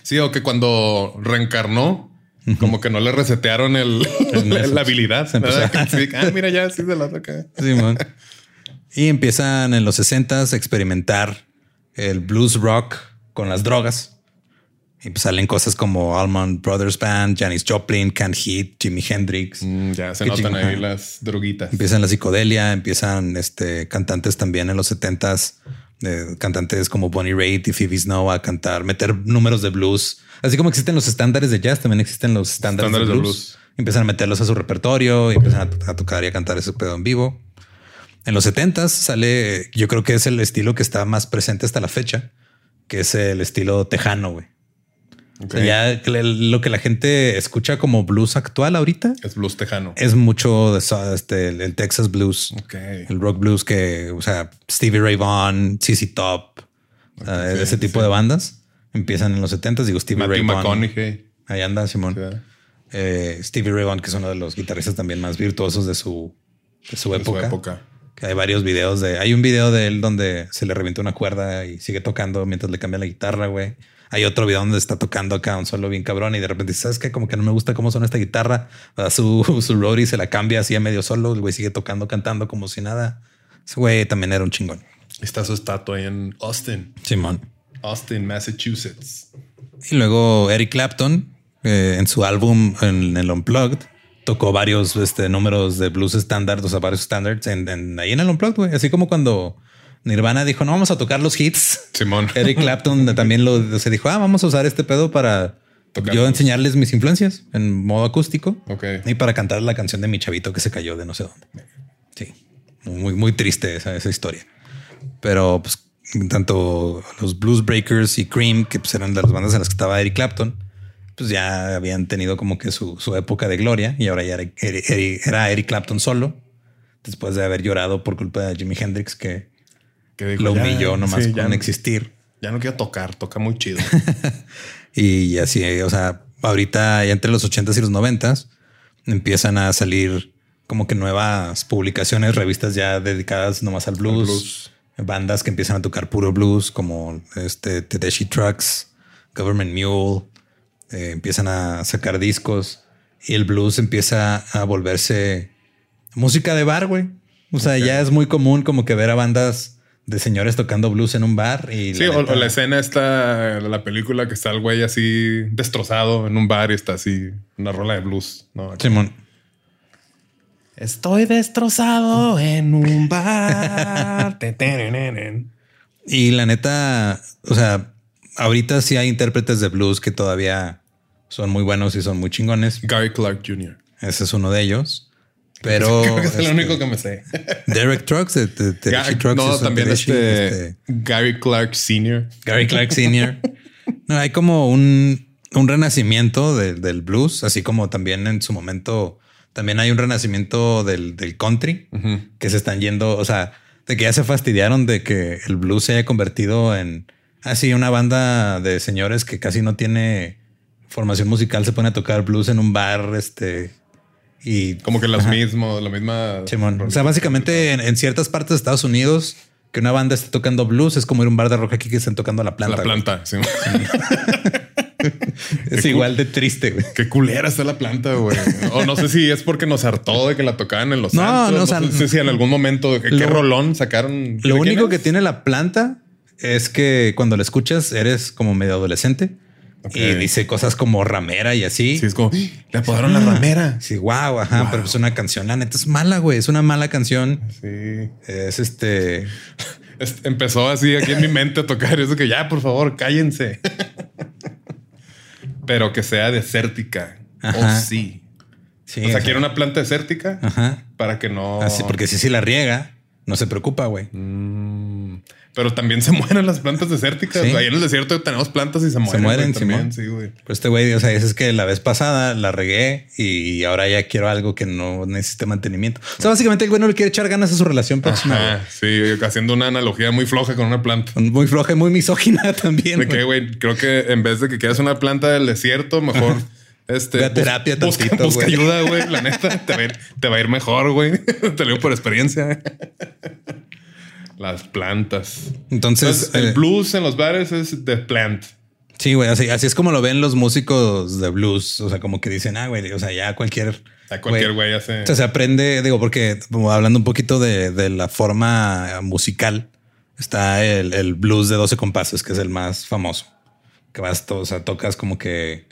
Sí, o que cuando reencarnó, como que no le resetearon el, la habilidad. Se ah, mira, ya sí de la acá. Simón. Y empiezan en los 60 a experimentar el blues rock con las drogas. Y pues salen cosas como Allman Brothers Band, Janis Joplin, Can Heat, Jimi Hendrix. Mm, ya se notan ahí las droguitas. Empiezan la psicodelia, empiezan este, cantantes también en los 70s, eh, cantantes como Bonnie Raitt y Phoebe Snow a cantar, meter números de blues. Así como existen los estándares de jazz, también existen los estándares, Estándares de blues. Empiezan a meterlos a su repertorio y empiezan a, a tocar y a cantar ese pedo en vivo. En los 70s sale, yo creo que es el estilo que está más presente hasta la fecha, que es el estilo tejano, güey. O Ok. sea, ya lo que la gente escucha como blues actual ahorita Es blues tejano. es mucho de este, el, Texas blues, Ok. el rock blues que, o sea, Stevie Ray Vaughan, CC Top, uh, sí, ese tipo sí. de bandas empiezan en los 70 digo Stevie Ray Matthew Vaughan. McConaughey. Ahí anda Simón. Eh, Stevie Ray Vaughan, que es uno de los guitarristas también más virtuosos de su, de su De su época. Que hay varios videos de. Hay un video de él donde se le revienta una cuerda y sigue tocando mientras le cambia la guitarra, güey. Hay otro video donde está tocando acá un solo bien cabrón y de repente, ¿sabes qué? Como que no me gusta cómo suena esta guitarra. Da su, su roadie se la cambia así a medio solo. El güey sigue tocando, cantando como si nada. Ese güey también era un chingón. Está su estatua en Austin, Simón. Austin, Massachusetts. Y luego Eric Clapton, eh, en su álbum en el Unplugged, tocó varios este, números de blues estándar, o sea, varios standards en, en- ahí en el Unplugged, güey. Así como cuando Nirvana dijo, no vamos a tocar los hits. Simón. Eric Clapton también lo se dijo, ah, vamos a usar este pedo para yo enseñarles mis influencias en modo acústico Ok. y para cantar la canción de mi chavito que se cayó de no sé dónde. Sí, muy, muy triste esa, esa historia. Pero pues tanto los Blues Breakers y Cream, que pues, eran de las bandas en las que estaba Eric Clapton, pues ya habían tenido como que su, su época de gloria y ahora ya era, Eric Clapton solo, después de haber llorado por culpa de Jimi Hendrix que Que dijo, lo ya, humilló nomás sí, con ya, no- existir. ya no quiero tocar, toca muy chido. Y así, o sea, ahorita ya entre los 80s y los 90s empiezan a salir como que nuevas publicaciones, revistas ya dedicadas nomás al blues, blues. bandas que empiezan a tocar puro blues como este Tedeschi Trucks, Government Mule, eh, empiezan a sacar discos y el blues empieza a volverse música de bar, güey. O sea, ya es muy común como que ver a bandas de señores tocando blues en un bar y Sí, la o, neta- o la escena está la película que está el güey así destrozado en un bar y está así una rola de blues. ¿no? Simón. Estoy destrozado en un bar. Y la neta, o sea, ahorita sí hay intérpretes de blues que todavía son muy buenos y son muy chingones. Gary Clark Jr. Ese es uno de ellos. Pero Creo que es el este, único que me sé. Derek Trucks de, de- Trucks no, también este, este, Gary Clark Sr. Gary Clark Sr. No, hay como un, un renacimiento de- del blues, así como también en su momento también hay un renacimiento del, del country que se están yendo, o sea, de que ya se fastidiaron de que el blues se haya convertido en así una banda de señores que casi no tiene formación musical, se pone a tocar blues en un bar, este y Como que los mismos, la misma. Simón. O sea, básicamente en, en ciertas partes de Estados Unidos que una banda esté tocando blues es como ir a un bar de rock aquí que estén tocando la planta. La planta, sí. es igual de triste, güey. Qué culera está la planta, güey. O no sé si es porque nos hartó de que la tocaban en los No, Santos. no, No, sé si en algún momento qué lo- rolón sacaron. Lo ¿De quién único que tiene la planta es que cuando la escuchas eres como medio adolescente Y dice cosas como ramera y así. Sí, es como le apodaron la ramera. Sí, wow, ajá, pero es una canción, la neta es mala, güey. Es una mala canción. Sí. Es este. Es- Empezó así aquí en mi mente a tocar eso que ya, por favor, cállense. Pero que sea desértica. Ajá. Oh, sí. Sí, O sea, o quiere una planta desértica Ajá. para que no. Así, porque si sí la riega, no se preocupa, güey. Mm, Pero también se mueren las plantas desérticas. Sí. Ahí en el desierto tenemos plantas y se mueren. mueren, güey, también, sí, güey. Pero este güey, o sea, es que la vez pasada la regué y ahora ya quiero algo que no necesite mantenimiento. O sea, básicamente el güey no le quiere echar ganas a su relación. Ajá, sí, haciendo una analogía muy floja con una planta. Muy floja y muy misógina también. De güey. que, güey, creo que en vez de que quieras una planta del desierto, mejor este, Ve a bus- terapia busca, tantito, busca güey. ayuda, güey. La neta, te va, a ir, te va a ir mejor, güey. Te lo digo por experiencia. Las plantas. Entonces, Entonces, el eh, blues en los bares es the plant. sí, güey, así, así es como lo ven los músicos de blues. O sea, como que dicen, ah, güey, o sea, ya cualquier. A cualquier güey hace. O sea, se aprende, digo, porque como hablando un poquito de, de la forma musical, está el, el blues de 12 compases, que es el más famoso. Que vas, to- o sea, tocas como que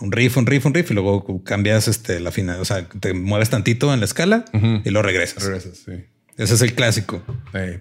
un riff, un riff, un riff, y luego cambias este, la final. O sea, te mueves tantito en la escala y lo regresas. Regresas, sí. Ese es el clásico.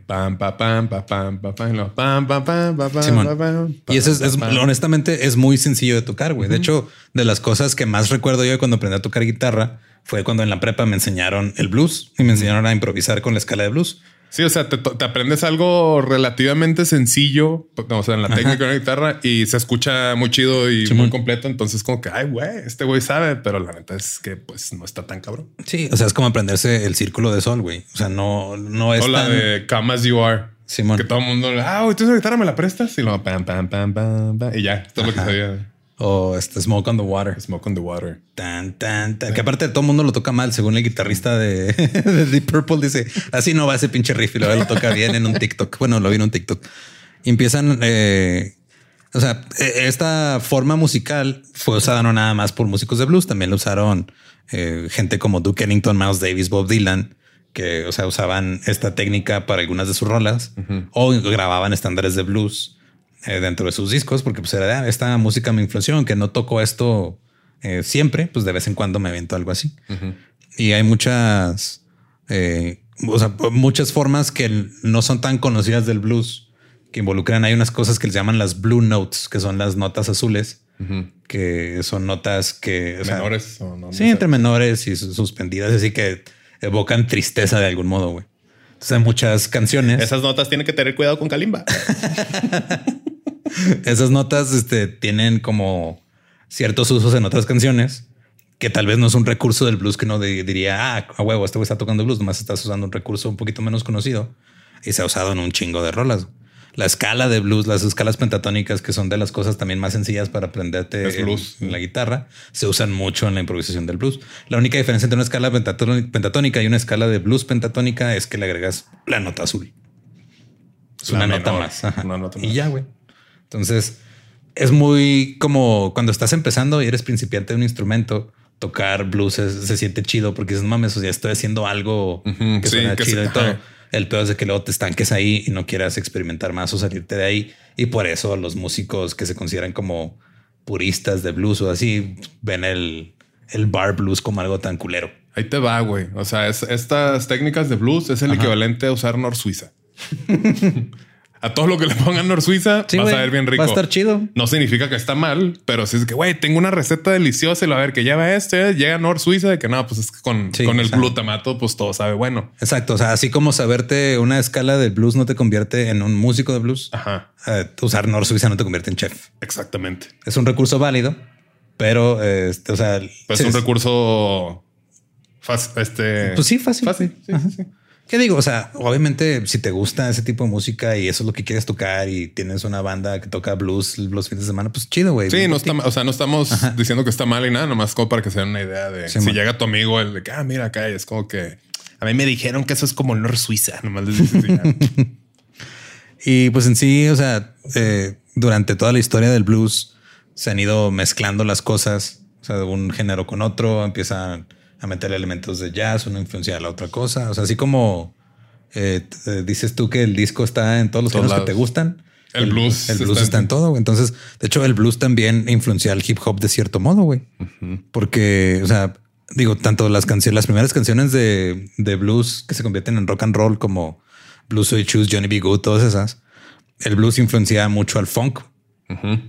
Pam, pam, pam, pam, y luego pam, pam, pam, pa, pam, Simón. pa, pam, Y eso es, honestamente, es muy sencillo de tocar, güey. De hecho, de las cosas que más recuerdo yo de cuando aprendí a tocar guitarra fue cuando en la prepa me enseñaron el blues y me enseñaron a improvisar con la escala de blues. Sí, o sea, te, te aprendes algo relativamente sencillo, o sea, en la técnica de la guitarra y se escucha muy chido y muy completo. Entonces, como que, ay, güey, este güey sabe, pero la neta es que pues no está tan cabrón. Sí, o sea, es como aprenderse el círculo de sol, güey. O sea, no, no es O la tan... de Come As You Are. Simón. Que todo el mundo, ah, güey, tú esa guitarra me la prestas y luego pam, pam, pam, pam, pam. Y ya, es lo que sabía. O este Smoke on the Water. Smoke on the Water. Tan, tan, tan. Que aparte todo el mundo lo toca mal, según el guitarrista de, de Deep Purple dice, así no va ese pinche riff y luego lo toca bien en un TikTok. Bueno, lo vi en un TikTok. Y empiezan, eh, o sea, e- esta forma musical fue usada no nada más por músicos de blues, también lo usaron eh, gente como Duke Ellington, Miles Davis, Bob Dylan, que, o sea, usaban esta técnica para algunas de sus rolas o grababan estándares de blues eh, dentro de sus discos, porque pues era "Ah, esta música me influenció, aunque no toco esto eh, siempre, pues de vez en cuando me avento algo así. Y hay muchas, eh, o sea, muchas formas que no son tan conocidas del blues, que involucran, hay unas cosas que les llaman las blue notes, que son las notas azules, que son notas que... o sea, Menores o no. Sí, entre menores y sus- suspendidas, así que evocan tristeza de algún modo, güey. Entonces hay muchas canciones. Esas notas tienen que tener cuidado con Kalimba. Esas notas este, tienen como ciertos usos en otras canciones que tal vez no es un recurso del blues que di- diría, ah, a huevo, este güey está tocando blues, nomás estás usando un recurso un poquito menos conocido y se ha usado en un chingo de rolas. La escala de blues, las escalas pentatónicas, que son de las cosas también más sencillas para aprenderte en- en la guitarra, se usan mucho en la improvisación del blues. La única diferencia entre una escala pentató- pentatónica y una escala de blues pentatónica es que le agregas la nota azul. Es La una nota más. ajá. una nota y más. ya, güey. Entonces, es muy como cuando estás empezando y eres principiante de un instrumento, tocar blues es- se siente chido porque dices, mames, o sea, estoy haciendo algo que sí, suena que chido se- y todo. ajá. El peor es de que luego te estanques ahí y no quieras experimentar más o salirte de ahí. Y por eso los músicos que se consideran como puristas de blues o así ven el, el bar blues como algo tan culero. Ahí te va, güey. O sea, es- estas técnicas de blues es el equivalente a usar Nor Suiza. a todo lo que le pongan Nor Suiza Sí, güey, a ver bien rico. Va a estar chido. No significa que está mal, pero si es que, güey, tengo una receta deliciosa y lo a ver que lleva este, llega Nor Suiza de que no, pues es que con, Sí, con el o sea. glutamato, pues todo sabe bueno. Exacto. O sea, así como saberte una escala de blues no te convierte en un músico de blues, Ajá, eh, usar Nor Suiza no te convierte en chef. exactamente. Es un recurso válido, pero este, o sea, Pues sí, es un recurso fácil. Este, Pues sí, fácil. Fácil. Sí, sí, sí. ¿Qué digo? O sea, obviamente, si te gusta ese tipo de música y eso es lo que quieres tocar y tienes una banda que toca blues los fines de semana, pues chido, güey. Sí, no está, o sea, no estamos diciendo que está mal y nada, nomás como para que se den una idea de Sí, si man. llega tu amigo, el de que, ah, mira acá, es como que a mí me dijeron que eso es como Nor Suiza, nomás les dices. Y pues en sí, o sea, eh, durante toda la historia del blues se han ido mezclando las cosas, o sea, de un género con otro, empiezan a meter elementos de jazz, una influencia de la otra cosa, o sea, así como eh, eh, dices tú que el disco está en todos los Todos géneros que te lados. gustan. El blues El blues está está, en- en todo. güey. Entonces, de hecho, el blues también influencia al hip hop de cierto modo, güey. Porque, o sea, digo, tanto las canciones, las primeras canciones de, de blues que se convierten en rock and roll como Blues So You Choose, Johnny B. Good, todas esas. El blues influencia mucho al funk,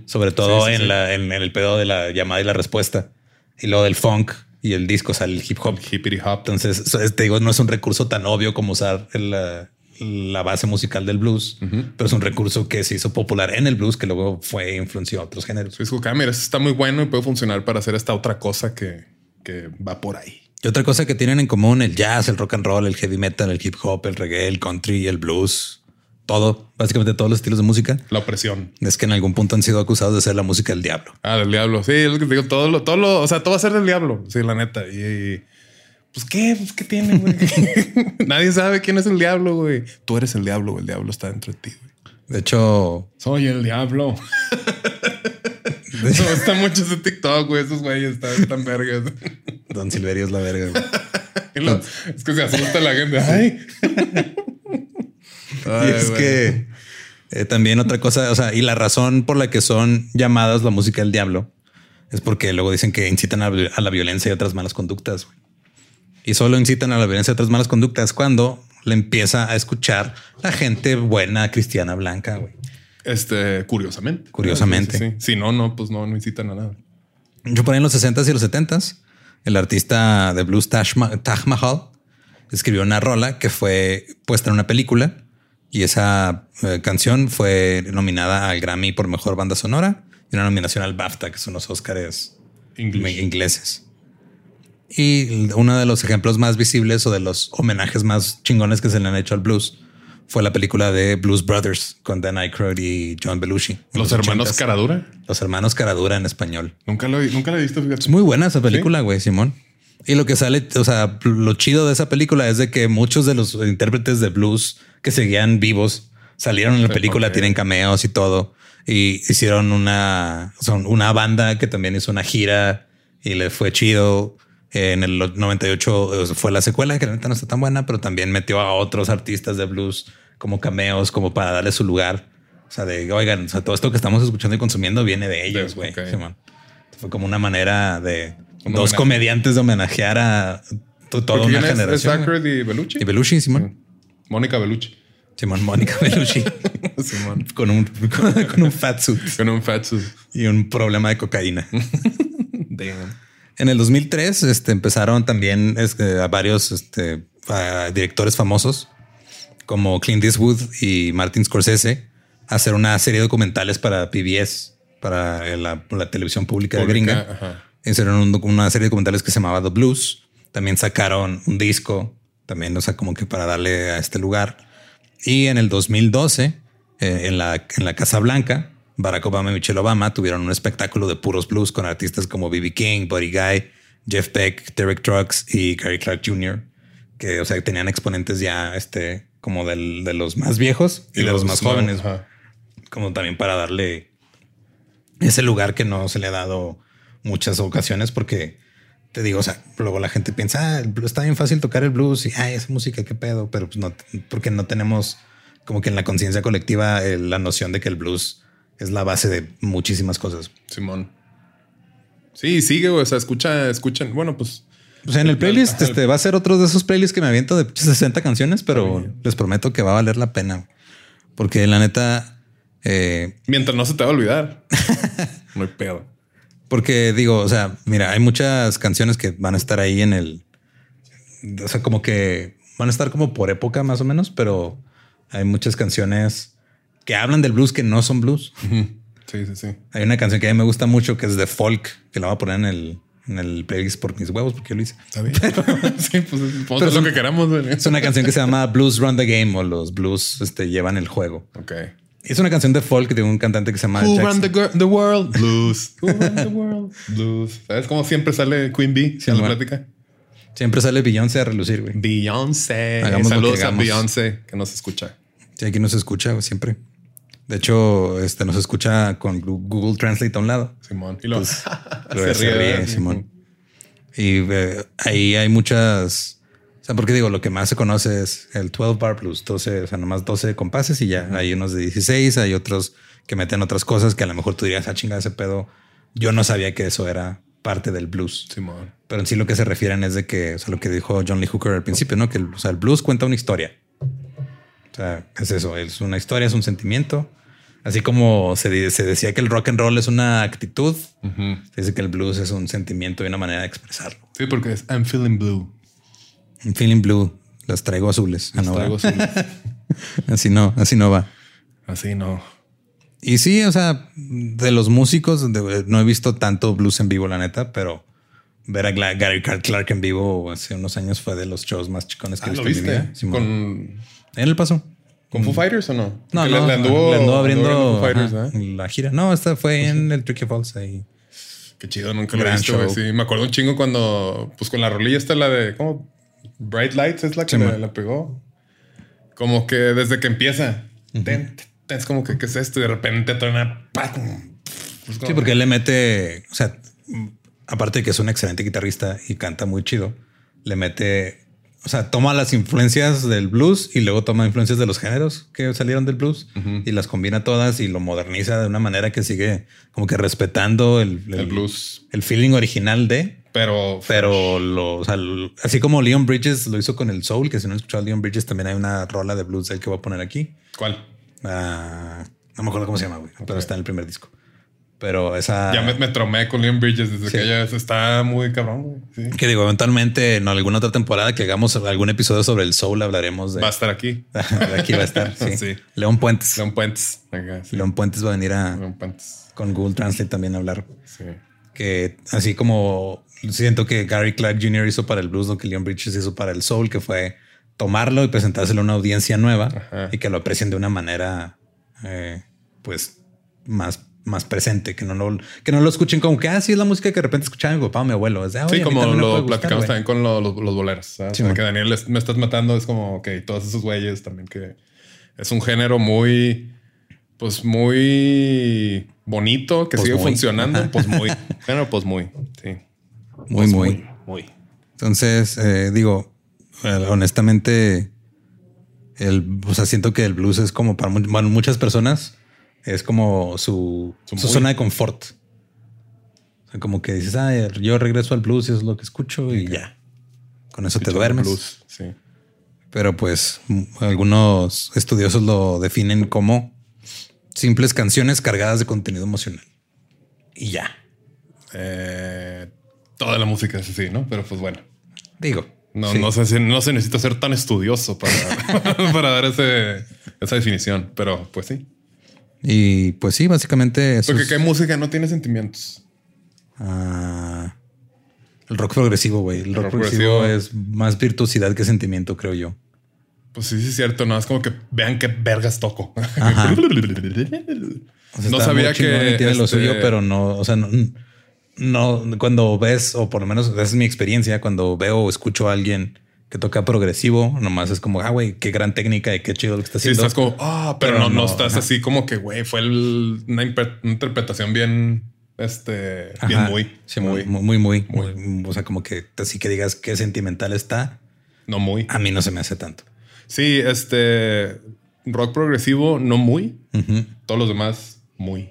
sobre todo Sí, sí, en, sí. La, en, en el pedo de la llamada y la respuesta. Y luego del funk y el disco sale el hip hop. Hippity hop. Entonces, te digo, no es un recurso tan obvio como usar la, la base musical del blues, pero es un recurso que se hizo popular en el blues que luego fue influenció a otros géneros. Sí, es como mira, está muy bueno y puede funcionar para hacer esta otra cosa que, que va por ahí. Y otra cosa que tienen en común el jazz, el rock and roll, el heavy metal, el hip hop, el reggae, el country, el blues, todo, básicamente todos los estilos de música, La opresión. es que en algún punto han sido acusados de ser la música del diablo. Ah, del diablo. Sí, es lo que te digo. Todo lo, todo lo, o sea, todo va a ser del diablo. Sí, la neta. Y, y, pues qué, pues qué tiene, güey. Nadie sabe quién es el diablo, güey. Tú eres el diablo, güey. El diablo está dentro de ti, güey. De hecho, Soy el diablo. Me gusta mucho ese TikTok, güey. Esos güeyes están, están vergas. Don Silverio es la verga. güey. Es que se asusta la gente. Ay. Ay, y es que eh, también otra cosa, o sea, y la razón por la que son llamadas la música del diablo es porque luego dicen que incitan a, a la violencia y otras malas conductas. Y solo incitan a la violencia y otras malas conductas cuando le empieza a escuchar la gente buena, cristiana, blanca. güey. Este, curiosamente. Curiosamente. Sí, sí, sí. Si no, no, pues no, no incitan a nada. Yo por ahí en los 60s y los 70s, el artista de blues Taj Mahal escribió una rola que fue puesta en una película y esa eh, canción fue nominada al Grammy por mejor banda sonora y una nominación al BAFTA, que son los Óscares ingleses. Y uno de los ejemplos más visibles o de los homenajes más chingones que se le han hecho al blues fue la película de Blues Brothers con Dan Aykroyd y John Belushi. Los hermanos 80s. Caradura. Los hermanos Caradura en español. Nunca lo, nunca he visto, fíjate. Es muy buena esa película, güey, Simón. Y lo que sale, o sea, lo chido de esa película es de que muchos de los intérpretes de blues que seguían vivos salieron en la película, tienen cameos y todo. Y hicieron una, son una banda que también hizo una gira y le fue chido. En el 98 fue la secuela, que neta no está tan buena, pero también metió a otros artistas de blues como cameos, como para darle su lugar. O sea, de oigan, o sea, todo esto que estamos escuchando y consumiendo viene de ellos, güey. Fue como una manera de Un dos homenaje. comediantes de homenajear a to- toda ¿Quién una generación. y? Y Belushi, Simón. Mónica Belucci. Simón, Mónica Belushi. Simón. con un, con, con un fat suit Con un fat suit. y un problema de cocaína. Damn. En el 2003 este, empezaron también este, a varios este, a directores famosos como Clint Eastwood y Martin Scorsese a hacer una serie de documentales para PBS, para la, la televisión pública, Pública, gringa. ajá. Hicieron un una serie de documentales que se llamaba The Blues. También sacaron un disco, también, o sea, como que para darle a este lugar. Y en el 2012, eh, en, la, en la Casa Blanca, Barack Obama y Michelle Obama tuvieron un espectáculo de puros blues con artistas como B.B. King, Buddy Guy, Jeff Beck, Derek Trucks y Gary Clark Jr., que, o sea, tenían exponentes ya este, como del- de los más viejos y, de los más jóvenes como también para darle ese lugar que no se le ha dado muchas ocasiones porque te digo, o sea, luego la gente piensa, ah, el blues, está bien fácil tocar el blues y ay, esa música, qué pedo, pero pues no, porque no tenemos como que en la conciencia colectiva eh, la noción de que el blues es la base de muchísimas cosas. Simón. Sí, sigue. O sea, escucha, escuchen. Bueno, pues O sea, en el playlist este va a ser otro de esos playlists que me aviento de 60 canciones, pero les prometo que va a valer la pena porque la neta, eh, mientras no se te va a olvidar. no hay pedo. Porque digo, o sea, mira, hay muchas canciones que van a estar ahí en el. O sea, como que van a estar como por época más o menos, pero hay muchas canciones que hablan del blues que no son blues. Sí, sí, sí. Hay una canción que a mí me gusta mucho que es de folk, que la voy a poner en el, en el playlist por mis huevos, porque yo lo hice. Está bien. sí, pues Pero son- lo que queramos. Es una canción que se llama Blues Run the Game o los blues este, llevan el juego. Ok. Es una canción de folk de un cantante que se llama Who Jackson. run the, the world? Blues. Who run the world? Blues. ¿Sabes cómo siempre sale Queen Bee Sí, en la plática? Siempre sale Beyoncé a relucir, güey. Beyoncé. Hagamos lo que Saludos a hagamos. Beyoncé que nos escucha. Sí, aquí nos escucha siempre. De hecho, este nos escucha con Google Translate a un lado. Simón. Y lo, se, ríe, Simón. Y eh, ahí hay muchas. O sea, porque digo, lo que más se conoce es el 12 bar plus 12, o sea, nomás 12 compases y ya. Hay unos de 16, hay otros que meten otras cosas que a lo mejor tú dirías, ah, chingada ese pedo. Yo no sabía que eso era parte del blues. Simón. Pero en sí lo que se refieren es de que, o sea, lo que dijo John Lee Hooker al principio, ¿no? Que o sea, el blues cuenta una historia. O sea, es eso, es una historia, es un sentimiento. Así como se, se decía que el rock and roll es una actitud, se dice que el blues es un sentimiento y una manera de expresarlo. Sí, porque es I'm feeling blue. Feeling blue. Las traigo azules. Las traigo azules. así no, así no va. Así no. Y sí, o sea, de los músicos, no he visto tanto blues en vivo, la neta, pero ver a Gary Clark en vivo hace unos años fue de los shows más chicones que ah, he visto ¿lo viste? en mi vida. Con... En el paso. ¿Con Foo Fighters o no? No, no, le, anduvo, le anduvo abriendo, Foo Fighters, ajá, ¿eh? la gira. No, esta fue en el Tricky Falls ahí. Qué chido, nunca lo he visto. Sí, me acuerdo un chingo cuando, pues con la rolilla está la de, ¿cómo? Bright Lights es la que Sí, la pegó. Como que desde que empieza, ten, ten, es como que, ¿qué es esto? Y de repente truena. Pues Sí, porque él le mete, o sea, aparte de que es un excelente guitarrista y canta muy chido, le mete, o sea, toma las influencias del blues y luego toma influencias de los géneros que salieron del blues y las combina todas y lo moderniza de una manera que sigue como que respetando el, El blues. el feeling original de, Pero, pero lo, o sea, lo- así como Leon Bridges lo hizo con el soul, que si no han escuchado a Leon Bridges, también hay una rola de blues del que voy a poner aquí. ¿cuál? Ah, no me acuerdo cómo se llama, güey, pero está en el primer disco. Pero esa. Ya me, me tromé con Liam Bridges desde Sí. que ya está muy cabrón, güey. Sí. Que digo, eventualmente en alguna otra temporada que hagamos algún episodio sobre el soul hablaremos de. Va a estar aquí. de aquí va a estar. Sí. Sí. León Puentes. León Puentes. Acá. León Puentes va a venir a León Puentes. con Google Translate también a hablar. Sí. Que así como siento que Gary Clark Jr. hizo para el blues lo que Leon Bridges hizo para el soul, que fue tomarlo y presentárselo a una audiencia nueva Ajá. y que lo aprecien de una manera, eh, pues más, más presente, que no, lo, que no lo escuchen como que así es la música que de repente escuchaba mi papá o mi abuelo. Es de, "Ah, Sí, oye, como lo gustar, platicamos güey". también con lo- los, los boleros. Sí, O sea, que Daniel, me estás matando. Es como, ok, todos esos güeyes también que es un género muy, pues muy bonito, que Pues sigue muy. funcionando. Pues muy. Género, pues muy. Sí. Muy, muy. Muy. Entonces, eh, digo, eh, honestamente, el, o sea, siento que el blues es como para bueno, muchas personas, es como su, Su su zona de confort. O sea, como que dices, ah, yo regreso al blues y eso es lo que escucho y ya. Con eso te duermes. blues, Sí. Pero pues algunos estudiosos lo definen como simples canciones cargadas de contenido emocional. Y ya. Eh, toda la música es así, ¿no? Pero pues bueno. Digo. No, sí. no, sé si- no se necesita ser tan estudioso para, para dar ese, esa definición, pero pues sí. Y pues sí, básicamente eso Porque es- qué música no tiene sentimientos. Ah, el rock progresivo, güey. El rock rock progresivo, progresivo. es más virtuosidad que sentimiento, creo yo. Pues sí, sí es cierto. No es como que vean qué vergas toco. Ajá. O sea, No sabía que, tiene lo este- suyo, pero no, o sea, no, no, cuando ves, o por lo menos esa es mi experiencia, cuando veo o escucho a alguien que toca progresivo, nomás es como, ah, güey, qué gran técnica y qué chido lo que está Sí, haciendo. estás como, ah, pero, Pero no, no no, estás ajá. así como que, güey, fue el- una, interpretación bien, este, bien muy, Sí, muy, muy, muy, muy, muy. O sea, como que así que digas qué sentimental está, no muy. a mí no se me hace tanto. Sí, este, rock progresivo, no muy. Todos los demás, muy.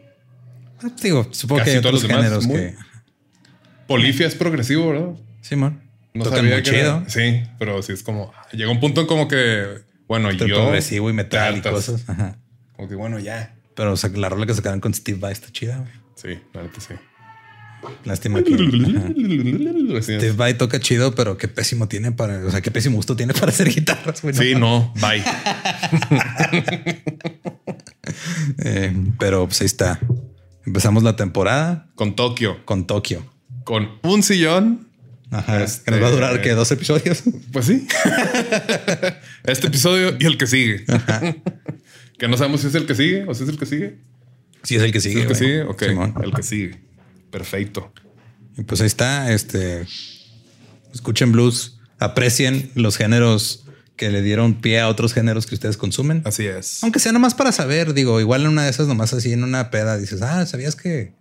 Ah, Digo, supongo Casi que hay todos otros los demás, géneros muy. que. Polifia es progresivo, ¿verdad? Simón. No Tocan sabía muy que chido. era- Sí, pero sí es como, llega un punto en como que, bueno, Entre yo. progresivo y metal y cosas. Ajá. Como que, bueno, ya. Pero o sea, la rola que sacaron con Steve Vai está chida. güey. Sí, la neta sí. Lástima que. Steve Vai toca chido, pero qué pésimo tiene para. O sea, qué pésimo gusto tiene para hacer guitarras. güey. Sí, no, bye. Eh, pero pues ahí está. Empezamos la temporada Con Tokio, con Tokio. Con un sillón. Ajá. Este- Que nos va a durar que dos episodios. Pues sí. este episodio y el que sigue. que no sabemos si es el que sigue o si es el que sigue. Sí, es el que ¿Si sigue. es el que sigue? Ok, Simón. el que sigue. Perfecto. Y pues ahí está. Este escuchen blues, aprecien los géneros que le dieron pie a otros géneros que ustedes consumen. Así es. Aunque sea nomás para saber, digo, igual en una de esas nomás así en una peda dices, ah, ¿sabías que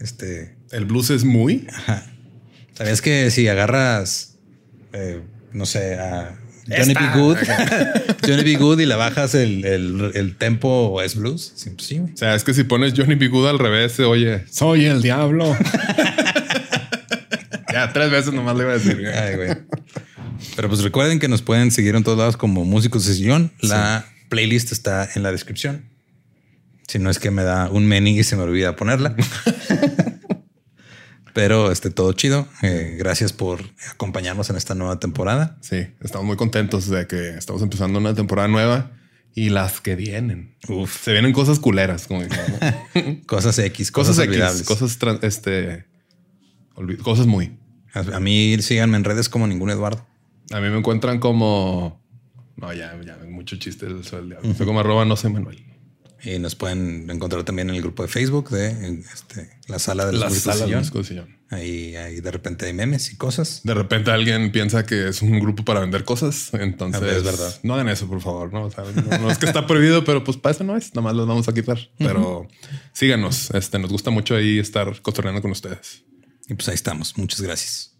este, El blues es muy. sabías que si agarras, eh, no sé, a Johnny Esta. B. Good, Johnny B. Good y le bajas el, el, el tempo es blues? Sí, pues sí. O sea, es que si pones Johnny B. Good al revés, se oye, soy el diablo. ya, tres veces nomás le iba a decir. Ay, güey. Pero pues recuerden que nos pueden seguir en todos lados como Músicos de Sillón. La playlist está en la descripción. Si no es que me da un meni y se me olvida ponerla. Pero este todo chido. Eh, gracias por acompañarnos en esta nueva temporada. Sí, estamos muy contentos de que estamos empezando una temporada nueva y las que vienen. Uf. Se vienen cosas culeras, como. Cosas X, cosas, cosas X, cosas este cosas muy. A, a mí síganme en redes como ningún Eduardo. A mí me encuentran como no, ya, ya, mucho chiste del sol. Soy como arroba no sé Manuel. Y nos pueden encontrar también en el grupo de Facebook de este, la sala de los La sala de sillón. Ahí, ahí de repente hay memes y cosas. De repente alguien piensa que es un grupo para vender cosas. Entonces, A ver, es verdad. no hagan eso, por favor. No, O sea, no, no es que está prohibido, pero pues para eso no es. Nada más los vamos a quitar. Pero síganos. Este nos gusta mucho ahí estar cotorreando con ustedes. Y pues ahí estamos. Muchas gracias.